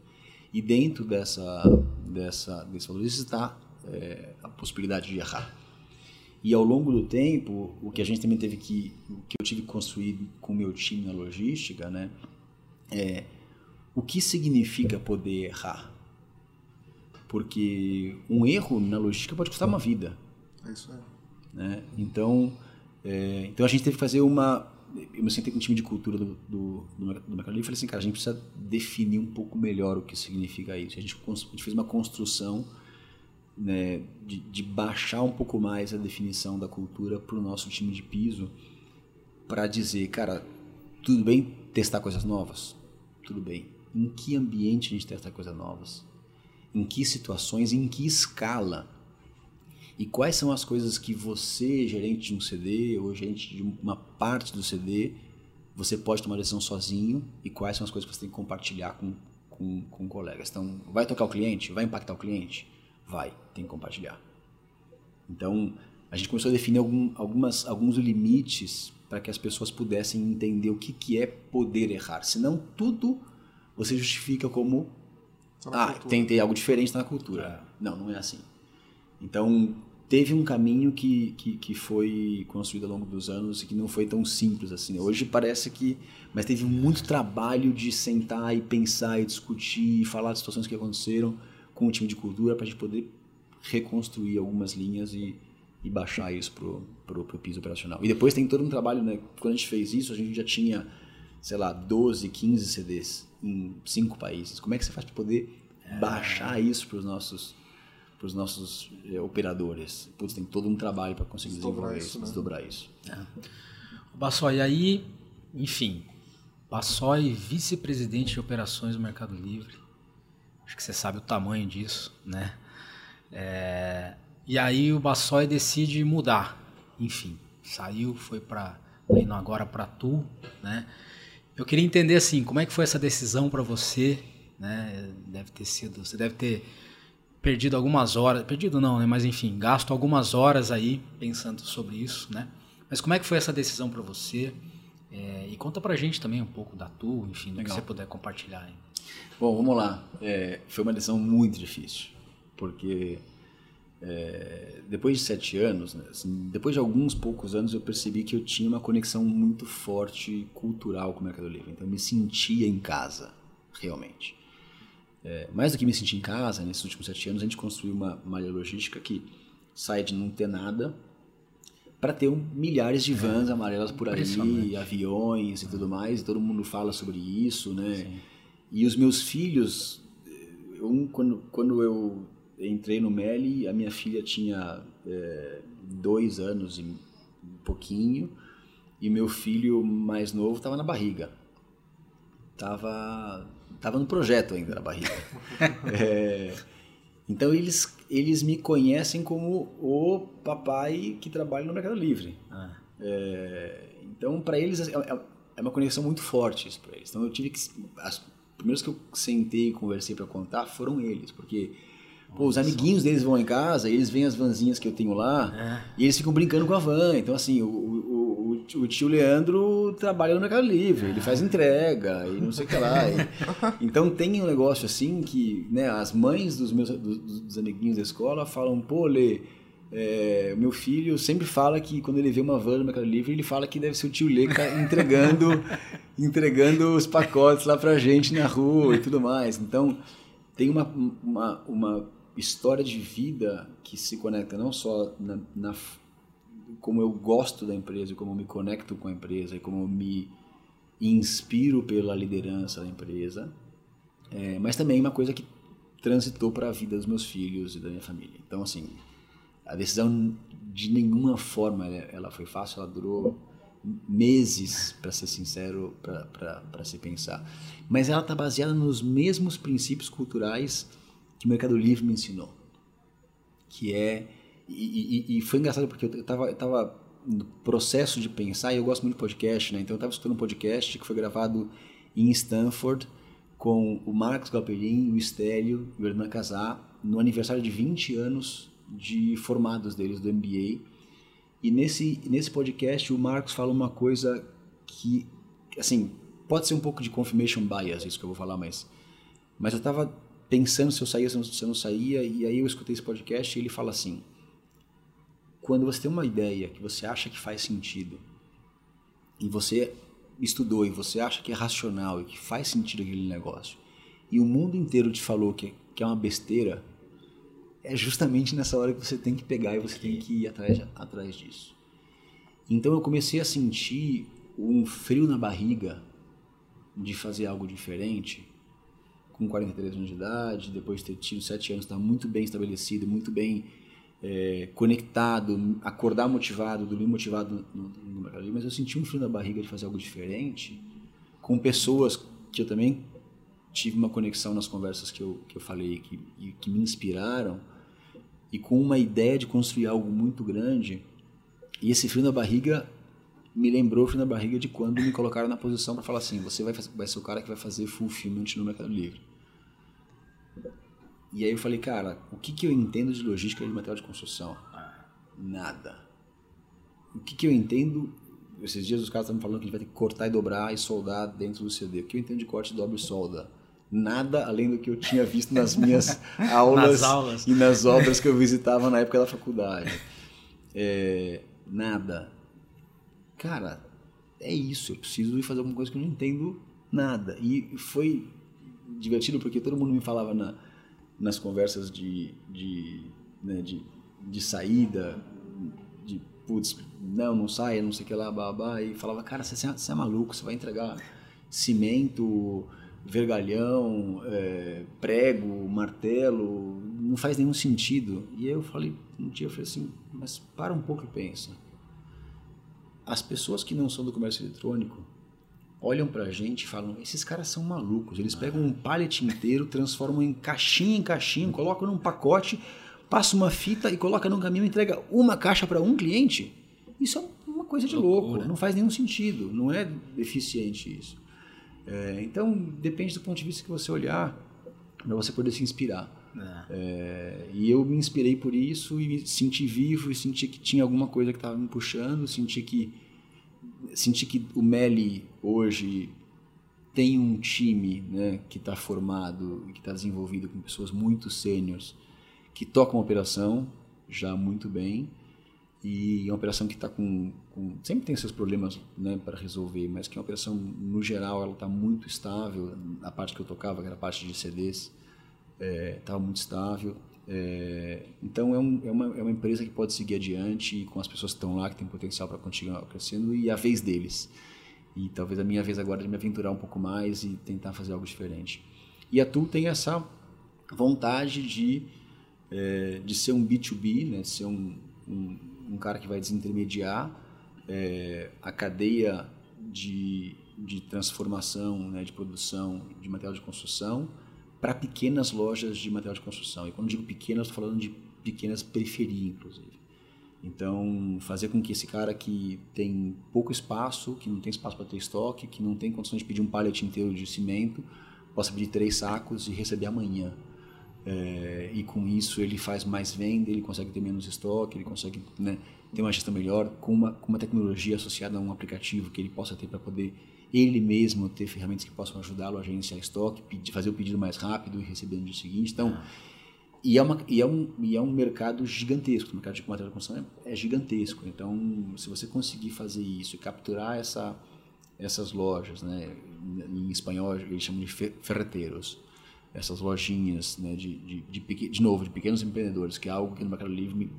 E dentro dessa, dessa, desse valor está é, a possibilidade de errar. E ao longo do tempo, o que a gente também teve que, o que eu tive que construir com o meu time na logística, né, é o que significa poder errar. Porque um erro na logística pode custar uma vida. É isso aí. Né? Então, é, então a gente teve que fazer uma. Eu me sentei com o time de cultura do, do, do Mercado Livre e falei assim, cara, a gente precisa definir um pouco melhor o que significa isso. A gente, a gente fez uma construção né, de, de, baixar um pouco mais a definição da cultura para o nosso time de piso para dizer, cara, tudo bem testar coisas novas? Tudo bem. Em que ambiente a gente testa coisas novas? Em que situações? Em que escala? E quais são as coisas que você, gerente de um CD ou gerente de uma parte do CD, você pode tomar decisão sozinho e quais são as coisas que você tem que compartilhar com, com, com colegas. Então, vai tocar o cliente? Vai impactar o cliente? Vai, tem que compartilhar. Então, a gente começou a definir algum, algumas, alguns limites para que as pessoas pudessem entender o que, que é poder errar. Senão, tudo você justifica como ah, cultura. tentei algo diferente na cultura. É. Não, não é assim. Então, teve um caminho que, que, que, foi construído ao longo dos anos e que não foi tão simples assim. Hoje parece que. Mas teve muito trabalho de sentar e pensar e discutir e falar de situações que aconteceram com o time de cultura para a gente poder reconstruir algumas linhas e, e baixar isso pro, pro, pro piso operacional. E depois tem todo um trabalho, né? Quando a gente fez isso, a gente já tinha, sei lá, 12, 15 CDs em cinco países. Como é que você faz para poder é. baixar isso para os nossos para os nossos é, operadores. Putz, tem todo um trabalho para conseguir desdobrar desenvolver isso, né? desdobrar isso. É. Bassó, e aí, enfim, Bassói, vice-presidente de operações do Mercado Livre. Acho que você sabe o tamanho disso, né? É, e aí o Bassói decide mudar. Enfim, saiu, foi para indo agora para Tu, né? Eu queria entender assim, como é que foi essa decisão para você, né? Deve ter sido, você deve ter perdido algumas horas, perdido não, né? Mas enfim, gasto algumas horas aí pensando sobre isso, né? Mas como é que foi essa decisão para você? É, e conta pra gente também um pouco da Tu, enfim, do Legal. que você puder compartilhar. Bom, vamos lá. É, foi uma decisão muito difícil, porque é, depois de sete anos, né, assim, depois de alguns poucos anos, eu percebi que eu tinha uma conexão muito forte cultural com o Mercado Livre. Então, eu me sentia em casa, realmente. É, mais do que me sentir em casa, nesses últimos sete anos, a gente construiu uma malha logística que sai de não ter nada para ter um, milhares de vans amarelas por aí, aviões e tudo mais. E todo mundo fala sobre isso, né? Sim. E os meus filhos, um, quando, quando eu entrei no Meli, a minha filha tinha é, dois anos e um pouquinho, e meu filho mais novo estava na barriga. Tava, tava no projeto ainda na barriga. é, então eles, eles me conhecem como o papai que trabalha no Mercado Livre. Ah. É, então para eles é, é, é, uma conexão muito forte isso para eles. Então eu tive que as primeiros que eu sentei e conversei para contar foram eles, porque Pô, os amiguinhos deles vão em casa, eles veem as vanzinhas que eu tenho lá é. e eles ficam brincando com a van. Então, assim, o, o, tio Leandro trabalha no Mercado Livre, ele faz entrega e não sei o que lá. E, então, tem um negócio assim que né, as mães dos meus dos, dos amiguinhos da escola falam: pô, Lê, é, meu filho sempre fala que quando ele vê uma van no Mercado Livre, ele fala que deve ser o tio Lê tá entregando, entregando os pacotes lá pra gente na rua e tudo mais. Então, tem uma, uma, uma história de vida que se conecta não só na, na, como eu gosto da empresa, como eu me conecto com a empresa como eu me inspiro pela liderança da empresa, é, mas também uma coisa que transitou para a vida dos meus filhos e da minha família. Então, assim, a decisão de nenhuma forma ela foi fácil, ela durou meses, para ser sincero, para se pensar. Mas ela está baseada nos mesmos princípios culturais que o Mercado Livre me ensinou. Que é. E, e, foi engraçado porque eu estava eu tava no processo de pensar, e eu gosto muito de podcast, né? Então eu estava escutando um podcast que foi gravado em Stanford com o Marcos Galperin, o Estélio e o Hernan Casar no aniversário de 20 anos de formados deles do MBA. E nesse, nesse podcast o Marcos fala uma coisa que, assim, pode ser um pouco de confirmation bias, isso que eu vou falar, mas, mas eu estava pensando se eu saía, se eu não saía, e aí eu escutei esse podcast e ele fala assim: quando você tem uma ideia que você acha que faz sentido, e você estudou e você acha que é racional e que faz sentido aquele negócio, e o mundo inteiro te falou que, que é uma besteira, é justamente nessa hora que você tem que pegar e você tem que ir atrás, atrás disso. Então eu comecei a sentir um frio na barriga de fazer algo diferente com 43 anos de idade, depois de ter tido 7 anos, estar tá muito bem estabelecido, muito bem é, conectado, acordar motivado, dormir motivado no, no mercado livre, mas eu senti um frio na barriga de fazer algo diferente com pessoas que eu também tive uma conexão nas conversas que eu, que eu falei que, que me inspiraram e com uma ideia de construir algo muito grande. E esse frio na barriga me lembrou o frio na barriga de quando me colocaram na posição para falar assim: você vai, vai ser o cara que vai fazer fulfillment no Mercado Livre. E aí eu falei, cara, o que, que eu entendo de logística de material de construção? Nada. O que, que eu entendo? Esses dias os caras estavam falando que a gente vai ter que cortar e dobrar e soldar dentro do CD. O que eu entendo de corte, dobra e solda? Nada além do que eu tinha visto nas minhas aulas, nas aulas, e nas obras que eu visitava na época da faculdade. É, nada. Cara, é isso. Eu preciso ir fazer alguma coisa que eu não entendo nada. E foi divertido porque todo mundo me falava na, nas conversas de, de, né, de, de, saída, de putz, não, não saia, não sei o que lá, babá, e falava, cara, você, você é maluco, você vai entregar cimento, vergalhão, é, prego, martelo, não faz nenhum sentido. E aí eu falei, um dia eu falei assim, mas para um pouco e pensa. As pessoas que não são do comércio eletrônico, olham pra gente e falam: esses caras são malucos. Eles pegam um pallet inteiro, transformam em caixinha em caixinha, colocam num pacote, passa uma fita e coloca num caminhão e entrega uma caixa para um cliente. Isso é uma coisa de louco, não faz nenhum sentido, não é eficiente isso. É, então, depende do ponto de vista que você olhar, para você poder se inspirar. É, e eu me inspirei por isso e senti vivo e senti que tinha alguma coisa que estava me puxando, senti que senti que o Meli hoje tem um time né, que está formado, que está desenvolvido com pessoas muito sêniores, que tocam a operação já muito bem e é uma operação que está com, com, sempre tem seus problemas né, para resolver, mas que é uma operação no geral ela está muito estável. A parte que eu tocava, que era a parte de CDs, estava é, muito estável. É, então é, um, é, uma, é uma empresa que pode seguir adiante com as pessoas que estão lá, que tem potencial para continuar crescendo e a vez deles. E talvez a minha vez agora de me aventurar um pouco mais e tentar fazer algo diferente. E a Tu tem essa vontade de, é, de ser um B2B, né? ser um, um, um cara que vai desintermediar é, a cadeia de, de transformação, né? de produção de material de construção para pequenas lojas de material de construção. E quando digo pequenas, estou falando de pequenas periferias, inclusive. Então, fazer com que esse cara que tem pouco espaço, que não tem espaço para ter estoque, que não tem condições de pedir um pallet inteiro de cimento, possa pedir três sacos e receber amanhã. É, e com isso ele faz mais venda, ele consegue ter menos estoque, ele consegue né, ter uma gestão melhor com uma, com uma tecnologia associada a um aplicativo que ele possa ter para poder ele mesmo ter ferramentas que possam ajudá-lo a gerenciar estoque, pedir, fazer o pedido mais rápido e receber no dia seguinte. Então, e é, uma, e, é um, e é um mercado gigantesco, o mercado de material de construção é, é, gigantesco. Então, se você conseguir fazer isso e capturar essa, essas lojas, né, em espanhol eles chamam de ferreteiros, essas lojinhas, né, de, de, de, de, novo, de pequenos empreendedores, que é algo que no Mercado Livre me,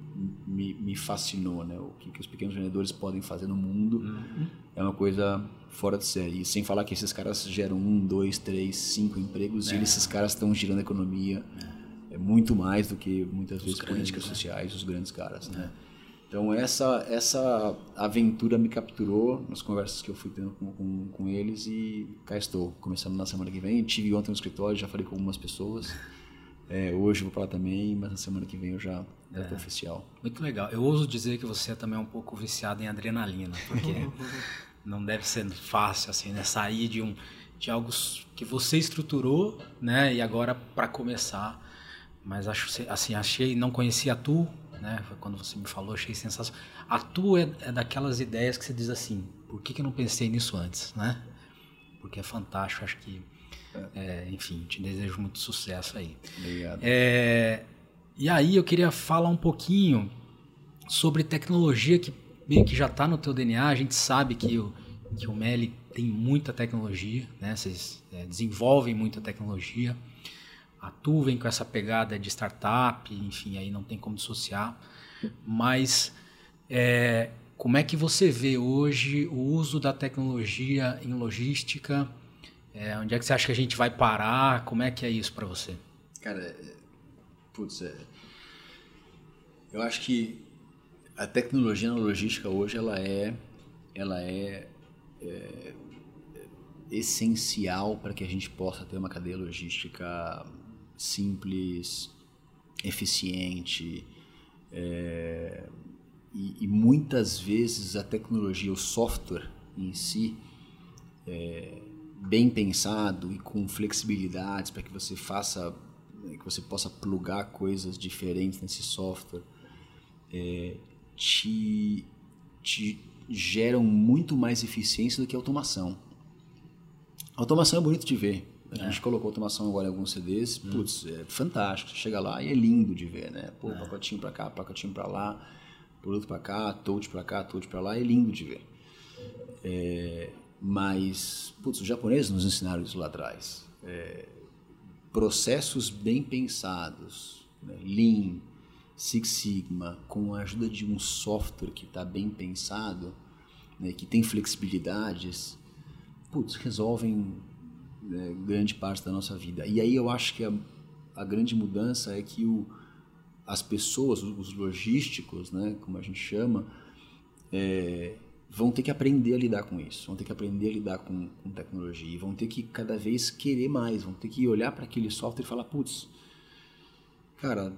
me, me fascinou, né, o que, que, os pequenos empreendedores podem fazer no mundo uhum. é uma coisa fora de série. E sem falar que esses caras geram um, dois, três, cinco empregos é. e esses caras estão girando a economia é. é. muito mais do que muitas os vezes grandes, políticas né? sociais, os grandes caras, né. É. Então essa essa aventura me capturou nas conversas que eu fui tendo com, com, com, eles e cá estou, começando na semana que vem. Tive ontem no escritório, já falei com algumas pessoas. É, hoje vou para lá também, mas na semana que vem eu já estou é, oficial. Muito legal. Eu ouso dizer que você é também um pouco viciado em adrenalina, porque não deve ser fácil assim, né? Sair de um de algo que você estruturou, né? E agora para começar, mas acho assim achei não conhecia tu né? Foi quando você me falou, achei sensacional. A tua é, é daquelas ideias que você diz assim, por que, que eu não pensei nisso antes, né? Porque é fantástico, acho que, é, enfim, te desejo muito sucesso aí. Obrigado. É, e aí eu queria falar um pouquinho sobre tecnologia que meio que já está no teu DNA. A gente sabe que o, que o Meli tem muita tecnologia, né? Vocês é, desenvolvem muita tecnologia. A Tu vem com essa pegada de startup, enfim, aí não tem como dissociar. Mas é, como é que você vê hoje o uso da tecnologia em logística? É, onde é que você acha que a gente vai parar? Como é que é isso para você? Cara, é, putz, é, eu acho que a tecnologia na logística hoje ela é, ela é, é essencial para que a gente possa ter uma cadeia logística simples, eficiente. É, e, e, muitas vezes a tecnologia, o software em si, é, bem pensado e com flexibilidades para que você faça, que você possa plugar coisas diferentes nesse software, é, te, te geram muito mais eficiência do que automação. automação é bonito de ver, a gente colocou automação agora em alguns CDs, hum. putz, é fantástico. Você chega lá e é lindo de ver, né? Pô, é. pacotinho pra cá, pacotinho pra lá, produto pra cá, touch pra cá, touch pra lá, é lindo de ver. É, mas, putz, os japoneses nos ensinaram isso lá atrás. É, processos bem pensados, né? Lean, Six Sigma, com a ajuda de um software que está bem pensado, né? que tem flexibilidades, putz, resolvem né, grande parte da nossa vida. E aí eu acho que a, a grande mudança é que o, as pessoas, os logísticos, né, como a gente chama, é, vão ter que aprender a lidar com isso, vão ter que aprender a lidar com, com tecnologia vão ter que cada vez querer mais, vão ter que olhar para aquele software e falar, putz, cara,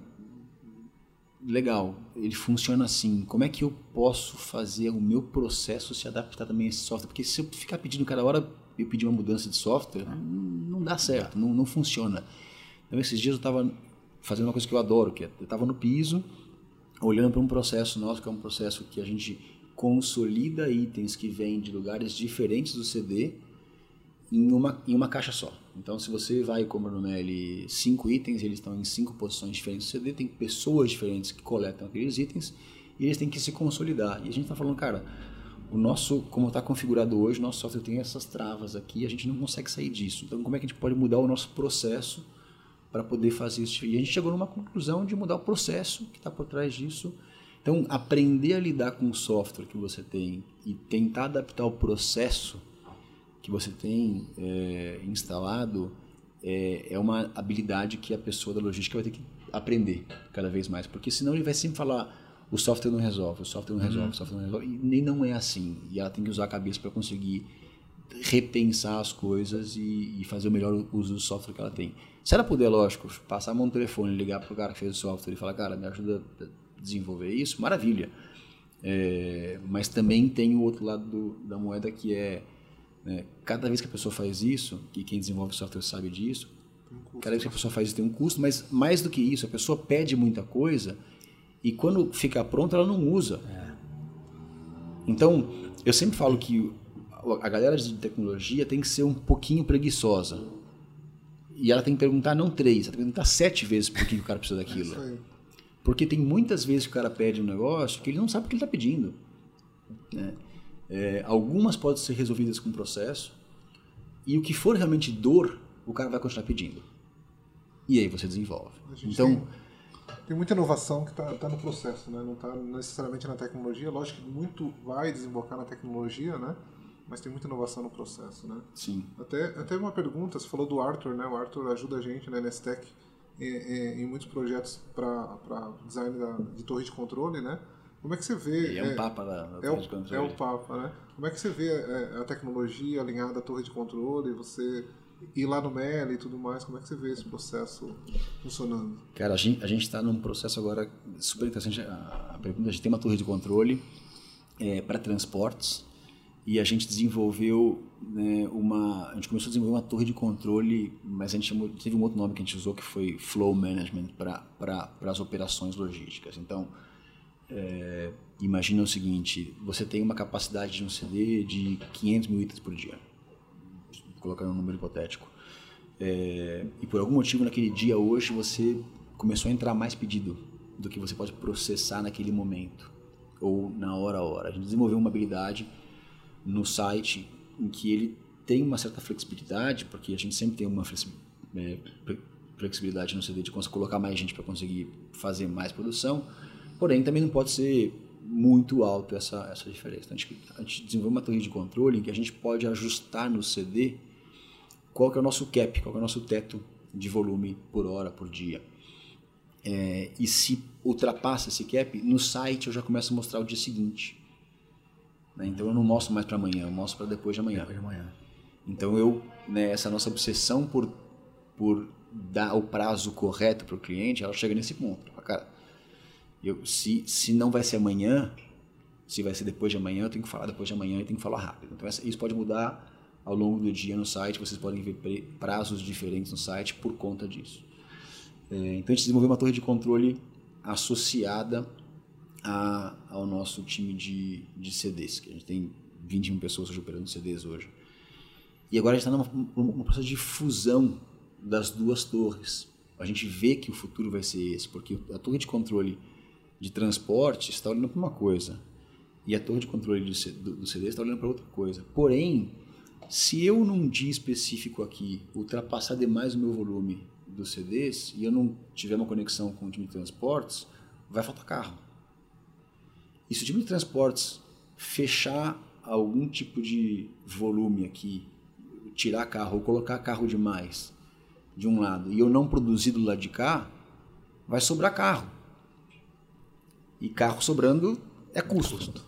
legal, ele funciona assim, como é que eu posso fazer o meu processo se adaptar também a esse software? Porque se eu ficar pedindo cada hora, eu pedir uma mudança de software, não dá certo, não, não funciona. Então, esses dias eu estava fazendo uma coisa que eu adoro, que é, eu estava no piso, olhando para um processo nosso, que é um processo que a gente consolida itens que vêm de lugares diferentes do CD em uma, em uma caixa só. Então, se você vai e compra no Meli cinco itens, eles estão em cinco posições diferentes do CD, tem pessoas diferentes que coletam aqueles itens e eles têm que se consolidar. E a gente está falando, cara, o nosso, como está configurado hoje, nosso software tem essas travas aqui, a gente não consegue sair disso. Então, como é que a gente pode mudar o nosso processo para poder fazer isso? E a gente chegou numa conclusão de mudar o processo que está por trás disso. Então, aprender a lidar com o software que você tem e tentar adaptar o processo que você tem é, instalado é, é, uma habilidade que a pessoa da logística vai ter que aprender cada vez mais, porque senão ele vai sempre falar o software não resolve, o software não resolve, uhum. o software não resolve, e nem não é assim. E ela tem que usar a cabeça para conseguir repensar as coisas e, e, fazer o melhor uso do software que ela tem. Se ela puder, lógico, passar a mão no telefone, ligar para o cara que fez o software e falar, cara, me ajuda a desenvolver isso, maravilha. É, mas também tem o outro lado do, da moeda que é né, cada vez que a pessoa faz isso, e quem desenvolve software sabe disso, um cada vez que a pessoa faz isso tem um custo, mas mais do que isso, a pessoa pede muita coisa e quando fica pronta ela não usa. É. Então, eu sempre falo que a galera de tecnologia tem que ser um pouquinho preguiçosa. E ela tem que perguntar não três, ela tem que perguntar sete vezes por que o cara precisa daquilo. É Porque tem muitas vezes que o cara pede um negócio que ele não sabe o que ele está pedindo. Né? É, algumas podem ser resolvidas com processo. E o que for realmente dor, o cara vai continuar pedindo. E aí você desenvolve. Então. Tem, tem, muita inovação que está tá no processo, né? não está necessariamente na tecnologia. Lógico que muito vai desembocar na tecnologia, né? mas tem muita inovação no processo, né? Sim. Até, até uma pergunta, você falou do Arthur, né? O Arthur ajuda a gente na né, em, em, muitos projetos para design da, de torre de controle, né? Como é que você vê... É um é, papa da, da é torre de controle. É o papa, né? Como é que você vê é, a tecnologia alinhada à torre de controle, você ir lá no MEL e tudo mais, como é que você vê esse processo funcionando? Cara, a gente a está num processo agora super interessante. A, pergunta, a gente tem uma torre de controle é, para transportes, e a gente desenvolveu né, uma a gente começou a desenvolver uma torre de controle mas a gente chamou, teve um outro nome que a gente usou que foi flow management para as operações logísticas então é, imagina o seguinte você tem uma capacidade de um CD de 500 mil itens por dia colocando um número hipotético é, e por algum motivo naquele dia hoje você começou a entrar mais pedido do que você pode processar naquele momento ou na hora a hora a gente desenvolveu uma habilidade no site em que ele tem uma certa flexibilidade, porque a gente sempre tem uma é, flexibilidade no CD de colocar mais gente para conseguir fazer mais produção, porém também não pode ser muito alto essa, essa diferença. Então, a, gente, a gente desenvolveu uma torre de controle em que a gente pode ajustar no CD qual que é o nosso cap, qual que é o nosso teto de volume por hora, por dia. É, e se ultrapassa esse cap, no site eu já começo a mostrar o dia seguinte. Né? Então eu não mostro mais para amanhã, eu mostro para depois de amanhã. Depois de amanhã. Então eu, né, essa nossa obsessão por, por dar o prazo correto para o cliente, ela chega nesse ponto. Cara, eu, se, se não vai ser amanhã, se vai ser depois de amanhã, eu tenho que falar depois de amanhã e tenho que falar rápido. Então isso pode mudar ao longo do dia no site, vocês podem ver prazos diferentes no site por conta disso. É, então a gente desenvolveu uma torre de controle associada a, ao nosso time de, de CDs, que a gente tem 20 mil pessoas hoje operando CDs hoje. E agora a gente está num processo de fusão das duas torres. A gente vê que o futuro vai ser esse, porque a torre de controle de transporte está olhando para uma coisa e a torre de controle do, do CD está olhando para outra coisa. Porém, se eu num dia específico aqui ultrapassar demais o meu volume dos CDs e eu não tiver uma conexão com o time de transportes, vai faltar carro. E se o time de transportes fechar algum tipo de volume aqui, tirar carro ou colocar carro demais de um lado e eu não produzir do lado de cá, vai sobrar carro. E carro sobrando é custo.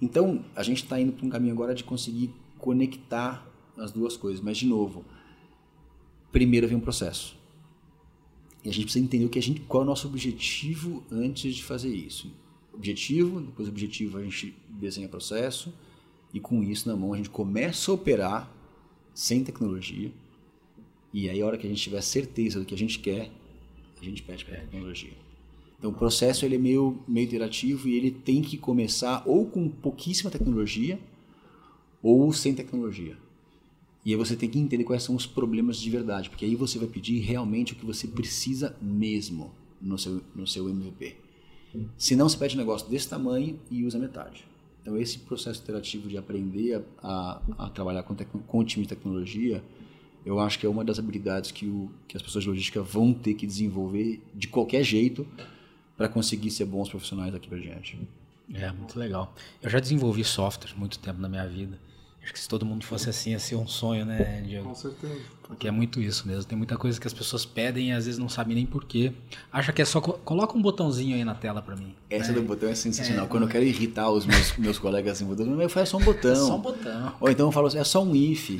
Então, a gente está indo para um caminho agora de conseguir conectar as duas coisas. Mas, de novo, primeiro vem um processo. E a gente precisa entender o que a gente, qual é o nosso objetivo antes de fazer isso. Objetivo, depois objetivo a gente desenha processo e com isso na mão a gente começa a operar sem tecnologia. E aí a hora que a gente tiver certeza do que a gente quer, a gente pede para a tecnologia. Então o processo ele é meio, meio iterativo e ele tem que começar ou com pouquíssima tecnologia ou sem tecnologia. E aí você tem que entender quais são os problemas de verdade, porque aí você vai pedir realmente o que você precisa mesmo no seu, no seu MVP. Se não, você pede um negócio desse tamanho e usa metade. Então esse processo iterativo de aprender a, a, a trabalhar com, com o time de tecnologia, eu acho que é uma das habilidades que, o, que as pessoas de logística vão ter que desenvolver de qualquer jeito para conseguir ser bons profissionais daqui para diante. É, muito legal. Eu já desenvolvi software muito tempo na minha vida. Acho que se todo mundo fosse assim, ia ser um sonho, né, Diego? Com certeza. Porque é muito isso mesmo. Tem muita coisa que as pessoas pedem e às vezes não sabem nem porquê. Acha que é só. Co coloca um botãozinho aí na tela para mim. Essa é. do botão é sensacional. É. Quando eu quero irritar os meus, meus colegas assim, eu falo, é só um botão. É só um botão. Ou então eu falo assim, é só um if.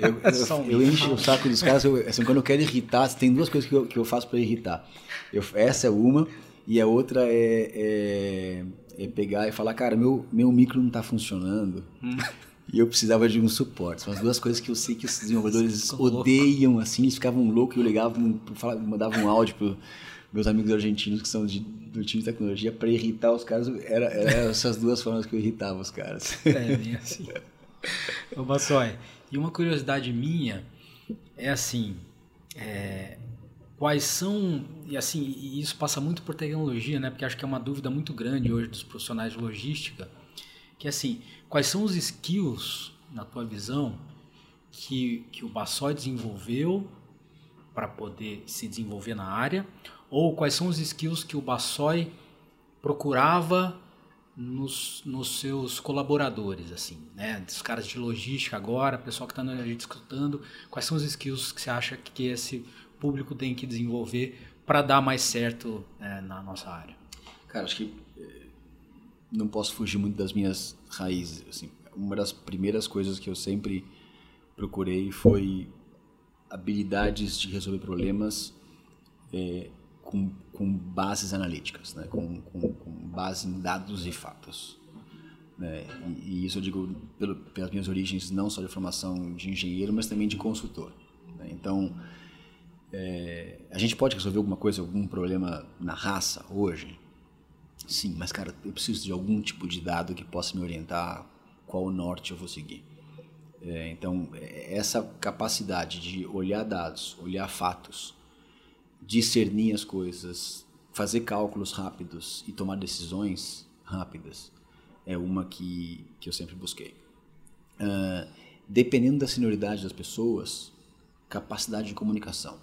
Eu, é só um eu, if. eu encho o saco dos caras. Eu, assim, quando eu quero irritar, tem duas coisas que eu, que eu faço para irritar. Eu, essa é uma, e a outra é, é, é, pegar e falar, cara, meu, meu micro não tá funcionando. Hum e eu precisava de um suporte. São as duas coisas que eu sei que os desenvolvedores odeiam, assim, eles ficavam loucos e eu ligava, mandava um áudio para meus amigos argentinos que são de, do time de tecnologia para irritar os caras. Era, era, essas duas formas que eu irritava os caras. É, bem assim. Ô, Bassói, e uma curiosidade minha é assim, é, quais são, e assim, e isso passa muito por tecnologia, né? Porque acho que é uma dúvida muito grande hoje dos profissionais de logística, que assim, quais são os skills, na tua visão, que, que o Bassoi desenvolveu para poder se desenvolver na área, ou quais são os skills que o Bassoi procurava nos, nos seus colaboradores, assim, né? Dos caras de logística agora, pessoal que está a gente escutando, quais são os skills que você acha que esse público tem que desenvolver para dar mais certo é, na nossa área? Cara, acho que não posso fugir muito das minhas raízes. Assim, uma das primeiras coisas que eu sempre procurei foi habilidades de resolver problemas é, com, com bases analíticas, né? com, com, com base em dados e fatos. Né? E, e, isso eu digo pelo, pelas minhas origens, não só de formação de engenheiro, mas também de consultor. Né? Então, é, a gente pode resolver alguma coisa, algum problema na raça hoje? Sim, mas cara, eu preciso de algum tipo de dado que possa me orientar qual norte eu vou seguir. É, então, é, essa capacidade de olhar dados, olhar fatos, discernir as coisas, fazer cálculos rápidos e tomar decisões rápidas é uma que, que eu sempre busquei. Uh, dependendo da senioridade das pessoas, capacidade de comunicação.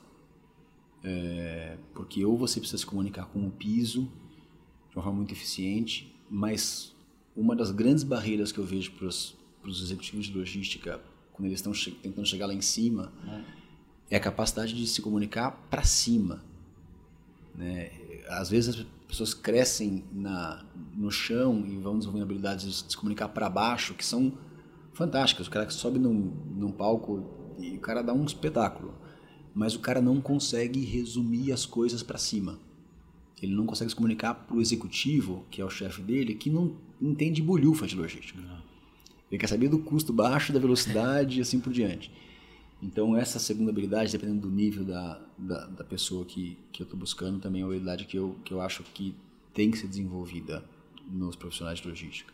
É, porque ou você precisa se comunicar com o piso de uma forma muito eficiente, mas uma das grandes barreiras que eu vejo para os executivos de logística, quando eles estão che tentando chegar lá em cima, é. é a capacidade de se comunicar para cima. Né? Às vezes as pessoas crescem na, no chão e vão desenvolvendo habilidades de se comunicar para baixo, que são fantásticas. O cara que sobe num, num palco e o cara dá um espetáculo, mas o cara não consegue resumir as coisas para cima. Ele não consegue se comunicar para o executivo, que é o chefe dele, que não entende bolhufa de logística. Não. Ele quer saber do custo baixo, da velocidade e assim por diante. Então, essa segunda habilidade, dependendo do nível da, da, da pessoa que, que eu estou buscando, também é uma habilidade que eu, que eu acho que tem que ser desenvolvida nos profissionais de logística.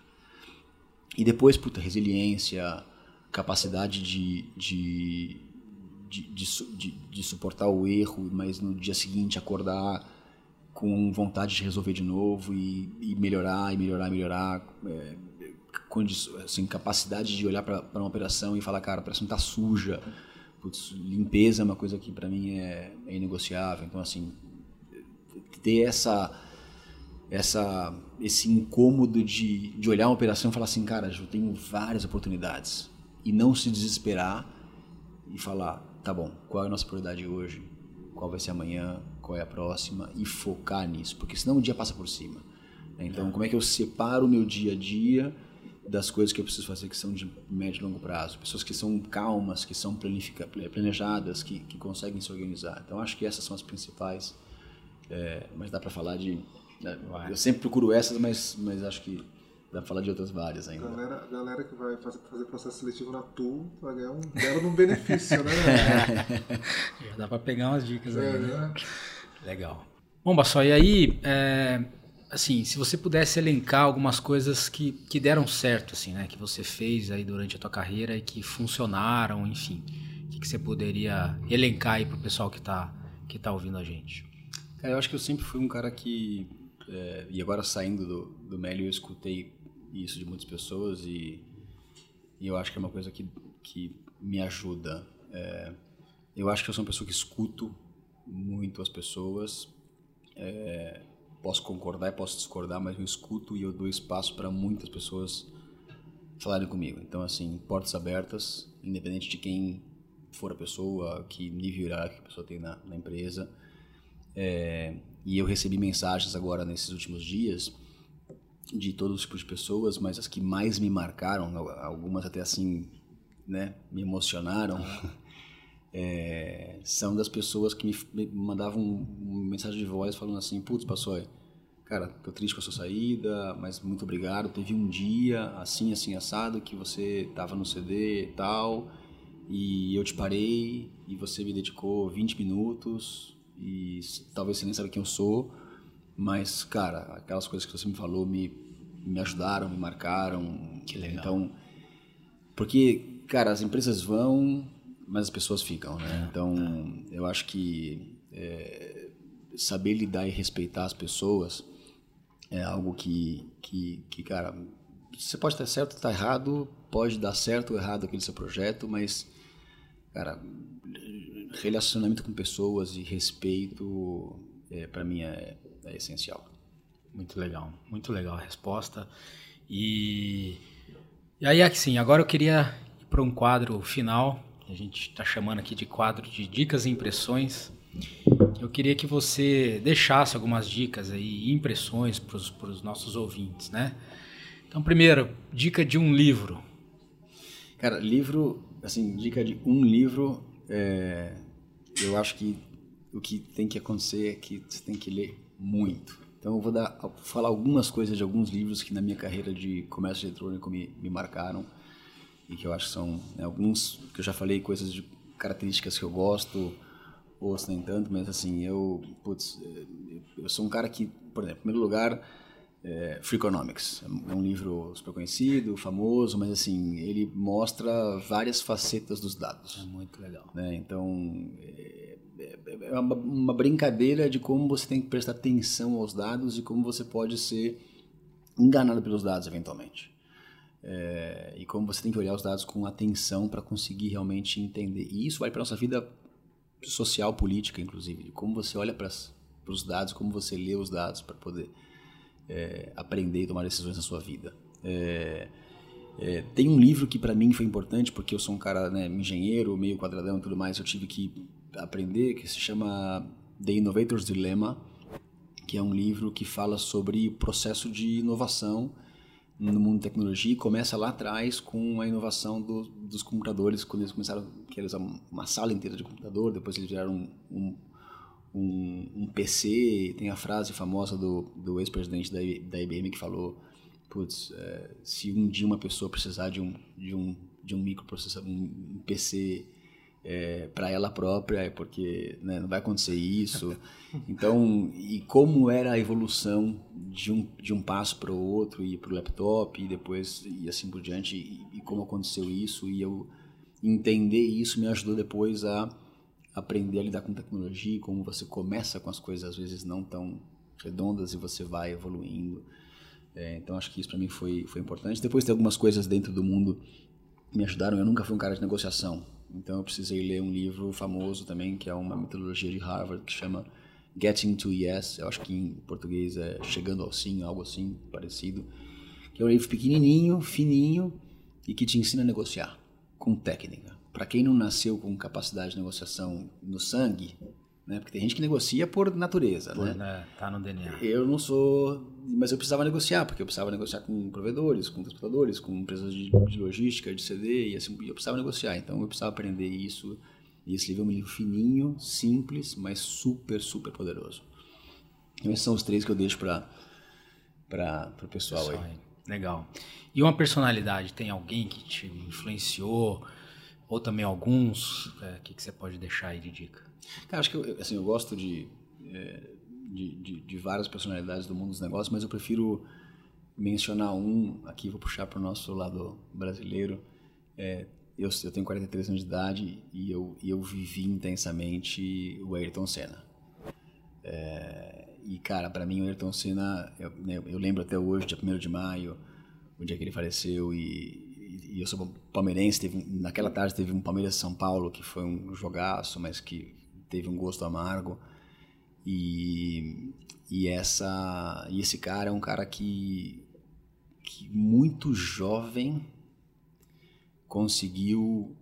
E depois, puta, resiliência, capacidade de, de, de, de, de suportar o erro, mas no dia seguinte acordar com vontade de resolver de novo e, e melhorar, e melhorar, e melhorar. É, com assim, capacidade de olhar para uma operação e falar, cara, a operação está suja. Putz, limpeza é uma coisa que para mim é, é inegociável. Então, assim, ter essa essa esse incômodo de, de olhar uma operação e falar assim, cara, eu tenho várias oportunidades e não se desesperar e falar, tá bom, qual é a nossa prioridade hoje? Qual vai ser amanhã? Qual é a próxima e focar nisso, porque senão o dia passa por cima. Né? Então, como é que eu separo o meu dia a dia das coisas que eu preciso fazer que são de médio e longo prazo. Pessoas que são calmas, que são planejadas, que, que conseguem se organizar. Então, acho que essas são as principais. É, mas dá para falar de. Né, eu sempre procuro essas, mas, mas acho que dá para falar de outras várias ainda. Galera, galera que vai fazer, fazer processo seletivo na TU vai ganhar um belo benefício, né? Já dá para pegar umas dicas é, aí. Né? Legal. Bom, Bassó, e aí, é, assim, se você pudesse elencar algumas coisas que, que deram certo, assim, né? Que você fez aí durante a tua carreira e que funcionaram, enfim. O que, que você poderia elencar aí pro pessoal que tá, que tá ouvindo a gente? Cara, eu acho que eu sempre fui um cara que... É, e agora saindo do, do Mélio, eu escutei isso de muitas pessoas e, e eu acho que é uma coisa que, que me ajuda. É, eu acho que eu sou uma pessoa que escuto muito as pessoas. É, posso concordar e posso discordar, mas eu escuto e eu dou espaço para muitas pessoas falarem comigo. Então, assim, portas abertas, independente de quem for a pessoa, que nível hierárquico a pessoa tem na, na empresa. É, e eu recebi mensagens agora nesses últimos dias de todos os tipos de pessoas, mas as que mais me marcaram, algumas até assim, né, me emocionaram, é, são das pessoas que me mandavam uma mensagem de voz falando assim, putz, passou, cara, tô triste com a sua saída, mas muito obrigado, teve um dia assim, assim, assado, que você tava no CD e tal, e eu te parei, e você me dedicou 20 minutos, e talvez você nem sabe quem eu sou, mas, cara, aquelas coisas que você me falou me, me ajudaram, me marcaram. Que legal. Então, porque, cara, as empresas vão, mas as pessoas ficam, né? É, então, é. eu acho que é, saber lidar e respeitar as pessoas é algo que, que, que cara, você pode estar certo estar errado, pode dar certo ou errado aquele seu projeto, mas, cara, relacionamento com pessoas e respeito, é, para mim, é, é essencial. Muito legal, muito legal a resposta. E, e aí, assim, agora eu queria ir para um quadro final a gente está chamando aqui de quadro de dicas e impressões. Eu queria que você deixasse algumas dicas aí, impressões para os nossos ouvintes, né? Então, primeiro, dica de um livro. Cara, livro, assim, dica de um livro, é, eu acho que o que tem que acontecer é que você tem que ler muito. Então, eu vou dar, falar algumas coisas de alguns livros que na minha carreira de comércio eletrônico me, me marcaram e que eu acho que são né, alguns que eu já falei, coisas de características que eu gosto, outros nem tanto, mas assim, eu, putz, eu sou um cara que, por exemplo, em primeiro lugar, é, Freakonomics, é um livro super conhecido, famoso, mas assim, ele mostra várias facetas dos dados. É muito legal. Né? Então, é, é, é uma, uma brincadeira de como você tem que prestar atenção aos dados e como você pode ser enganado pelos dados eventualmente. É, e como você tem que olhar os dados com atenção para conseguir realmente entender. E isso vai para nossa vida social, política, inclusive. Como você olha para os dados, como você lê os dados para poder é, aprender e tomar decisões na sua vida. É, é tem um livro que para mim foi importante, porque eu sou um cara né, engenheiro, meio quadradão e tudo mais, eu tive que aprender, que se chama The Innovator's Dilemma, que é um livro que fala sobre o processo de inovação no mundo de tecnologia começa lá atrás com a inovação do, dos computadores, quando eles começaram a usar uma sala inteira de computador, depois eles viraram um, um, um PC, tem a frase famosa do, do ex-presidente da, da IBM que falou, putz, é, se um dia uma pessoa precisar de um, de um, de um microprocessador, um PC é, para ela própria, é porque né, não vai acontecer isso. Então, e como era a evolução de um, de um passo para o outro, e para o laptop, e depois, e assim por diante, e, e, como aconteceu isso, e eu entender isso me ajudou depois a aprender a lidar com tecnologia, e como você começa com as coisas às vezes não tão redondas e você vai evoluindo. É, então, acho que isso para mim foi, foi importante. Depois tem algumas coisas dentro do mundo me ajudaram. Eu nunca fui um cara de negociação. Então eu precisei ler um livro famoso também, que é uma metodologia de Harvard, que chama Getting to Yes. Eu acho que em português é Chegando ao Sim, algo assim parecido. Que é um livro pequenininho, fininho e que te ensina a negociar com técnica. Para quem não nasceu com capacidade de negociação no sangue, né? Porque tem gente que negocia por natureza, Por, né? né, Tá no DNA. Eu não sou, mas eu precisava negociar, porque eu precisava negociar com provedores, com transportadores, com empresas de, de logística, de CD, e assim, eu precisava negociar. Então eu precisava aprender isso. E esse livro é um livro fininho, simples, mas super, super poderoso. Então esses são os três que eu deixo para para o pessoal Pessoal aí. aí. Legal. E uma personalidade, tem alguém que te influenciou? Ou também alguns? É, O que, que você pode deixar aí de dica? Cara, acho que eu, assim, eu gosto de, é, de, de, de várias personalidades do mundo dos negócios, mas eu prefiro mencionar um, aqui vou puxar para o nosso lado brasileiro. É, eu, eu tenho 43 anos de idade e eu, e eu vivi intensamente o Ayrton Senna. É, e, cara, para mim o Ayrton Senna, eu, né, eu lembro até hoje, dia 1 de maio, o dia que ele faleceu e, e- eu sou palmeirense, teve, naquela tarde teve um Palmeiras São Paulo que foi um jogaço, mas que teve um gosto amargo. E, e essa e esse cara é um cara que, que muito jovem conseguiu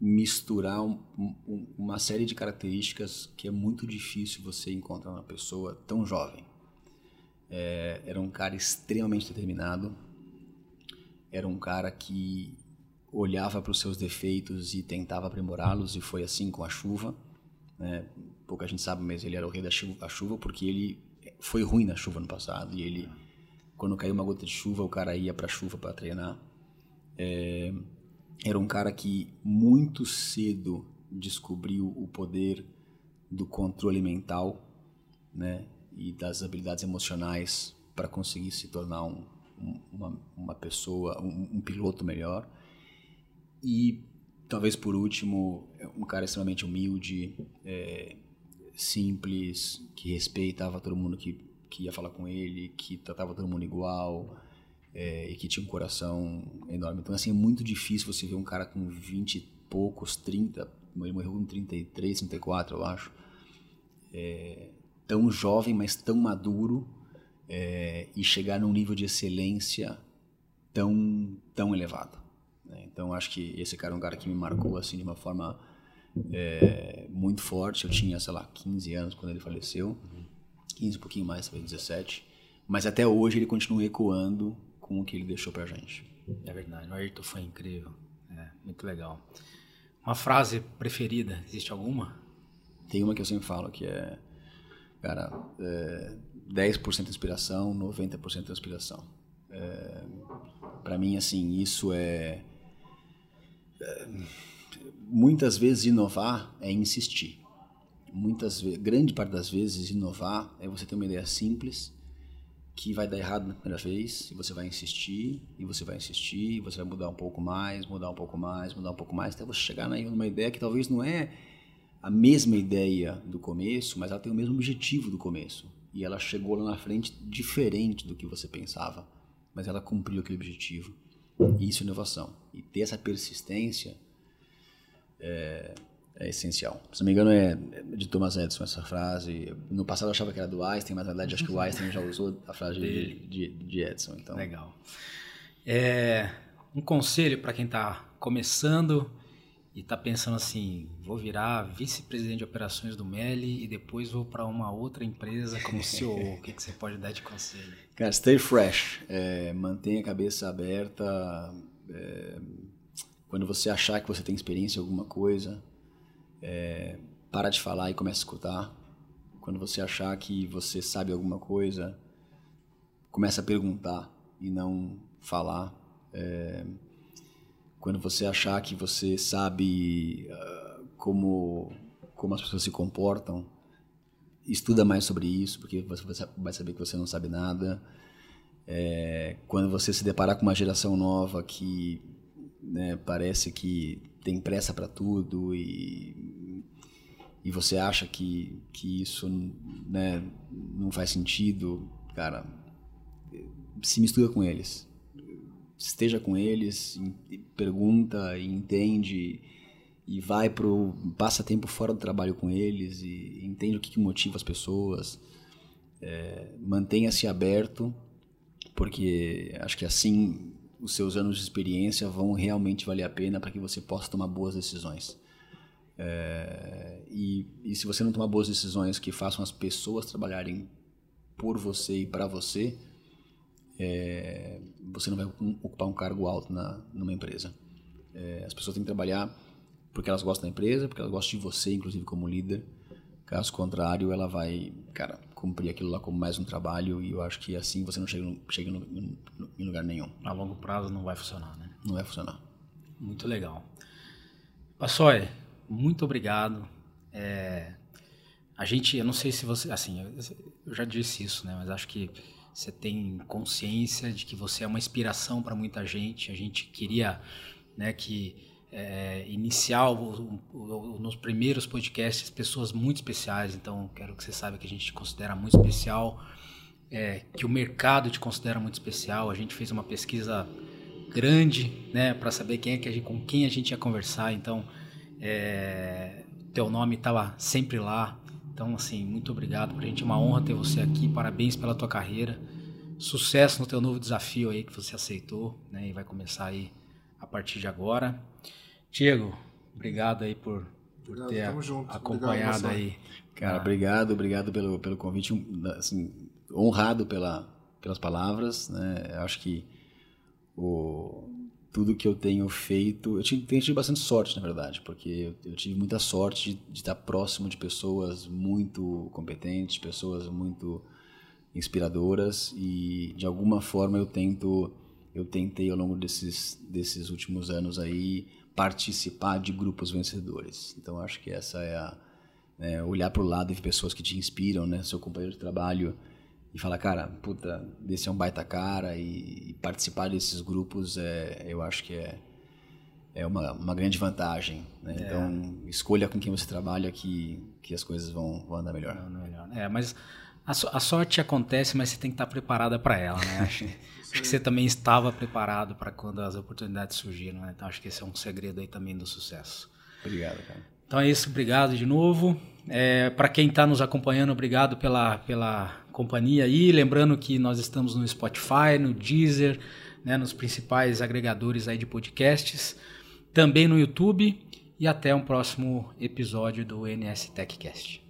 misturar um- um- uma série de características que é muito difícil você encontrar numa pessoa tão jovem. É, era um cara extremamente determinado, era um cara que olhava para os seus defeitos e tentava aprimorá-los, e foi assim com a chuva. Né? Pouca gente sabe, mas ele era o rei da chuva, porque ele foi ruim na chuva no passado, e ele, quando caiu uma gota de chuva, o cara ia para a chuva para treinar. É, era um cara que muito cedo descobriu o poder do controle mental, né, e das habilidades emocionais para conseguir se tornar um- uma, uma pessoa, um, um piloto melhor. E talvez por último, um cara extremamente humilde, é, simples, que respeitava todo mundo que, que ia falar com ele, que tratava todo mundo igual é, e que tinha um coração enorme. Então, assim, é muito difícil você ver um cara com 20 e poucos, 30, ele morreu com 33, 34, eu acho, é, tão jovem, mas tão maduro é, e chegar num nível de excelência tão, tão elevado. né? Então, acho que esse cara é um cara que me marcou, assim, de uma forma é, muito forte. Eu tinha, sei lá, 15 anos quando ele faleceu, 15, um pouquinho mais, talvez 17. Mas até hoje ele continua ecoando com o que ele deixou pra gente. É verdade, o Ayrton foi incrível. É, muito legal. Uma frase preferida, existe alguma? Tem uma que eu sempre falo que é, cara, é 10% inspiração, 90% transpiração. É, para mim, assim, isso é, é, Muitas vezes inovar é insistir. Muitas grande parte das vezes, inovar é você ter uma ideia simples que vai dar errado na primeira vez, e você vai insistir, e você vai insistir, e você vai mudar um pouco mais, mudar um pouco mais, mudar um pouco mais, até você chegar numa ideia que talvez não é a mesma ideia do começo, mas ela tem o mesmo objetivo do começo. E ela chegou lá na frente diferente do que você pensava, mas ela cumpriu aquele objetivo. Isso é inovação. E ter essa persistência é, é essencial. Se não me engano, é de Thomas Edison essa frase. No passado eu achava que era do Einstein, mas na verdade acho que o Einstein já usou a frase de, de, de Edison. Então, Legal. É, um conselho para quem está começando e está pensando assim, vou virar vice-presidente de operações do Meli e depois vou para uma outra empresa como CEO. o que, que você pode dar de conselho? Cara, stay fresh. É, mantenha a cabeça aberta. é, quando você achar que você tem experiência em alguma coisa, é, para de falar e comece a escutar. Quando você achar que você sabe alguma coisa, comece a perguntar e não falar. É, quando você achar que você sabe ah, como, como as pessoas se comportam, estuda mais sobre isso, porque você vai saber que você não sabe nada. É, quando você se deparar com uma geração nova que né, parece que tem pressa para tudo e, e você acha que, que isso né, não faz sentido, cara, se mistura com eles. Esteja com eles, pergunta e entende e vai pro passa tempo fora do trabalho com eles e entende o que, que motiva as pessoas é, mantenha-se aberto porque acho que assim os seus anos de experiência vão realmente valer a pena para que você possa tomar boas decisões. É, e, e se você não tomar boas decisões que façam as pessoas trabalharem por você e para você, é, você não vai ocupar um cargo alto na, numa empresa. É, as pessoas têm que trabalhar porque elas gostam da empresa, porque elas gostam de você, inclusive como líder. Caso contrário, ela vai, cara, cumprir aquilo lá como mais um trabalho e eu acho que assim você não chega, no, chega no, no, em lugar nenhum. A longo prazo não vai funcionar, né? Não vai funcionar. Muito legal. Passoy, muito obrigado. É, a gente, eu não sei se você, assim, eu já disse isso, né? Mas acho que você tem consciência de que você é uma inspiração para muita gente. A gente queria, né, que é, o, nos primeiros podcasts pessoas muito especiais. Então, quero que você saiba que a gente te considera muito especial, é, que o mercado te considera muito especial. A gente fez uma pesquisa grande, né, para saber quem é que gente, com quem a gente ia conversar. Então, é, teu nome estava sempre lá. Então, assim, muito obrigado. Pra gente é uma honra ter você aqui. Parabéns pela tua carreira. Sucesso no teu novo desafio aí que você aceitou, né? E vai começar aí a partir de agora. Diego, obrigado aí por, por obrigado, ter acompanhado obrigado, aí. Cara, ah. obrigado, obrigado pelo, pelo convite. Assim, honrado pela, pelas palavras, né? Acho que o, tudo que eu tenho feito. Eu tive, tenho tido bastante sorte, na verdade, porque eu, eu tive muita sorte de, de, estar próximo de pessoas muito competentes, pessoas muito inspiradoras e de alguma forma eu tento eu tentei ao longo desses desses últimos anos aí participar de grupos vencedores. Então acho que essa é a é, olhar para o lado e ver pessoas que te inspiram, né? Seu companheiro de trabalho e falar, cara, puta, desse é um baita cara e, e participar desses grupos é, eu acho que é, é uma, uma grande vantagem. Né? É. Então, escolha com quem você trabalha que, que as coisas vão, vão andar melhor. melhor. É, mas a, so, a, sorte acontece, mas você tem que estar preparada para ela, né? Acho, acho, que você também estava preparado para quando as oportunidades surgiram, né? Então, acho que esse é um segredo aí também do sucesso. Obrigado, cara. Então é isso, obrigado de novo. É, para quem está nos acompanhando, obrigado pela, pela companhia aí. Lembrando que nós estamos no Spotify, no Deezer, né, nos principais agregadores aí de podcasts, também no YouTube. E até um próximo episódio do NS TechCast.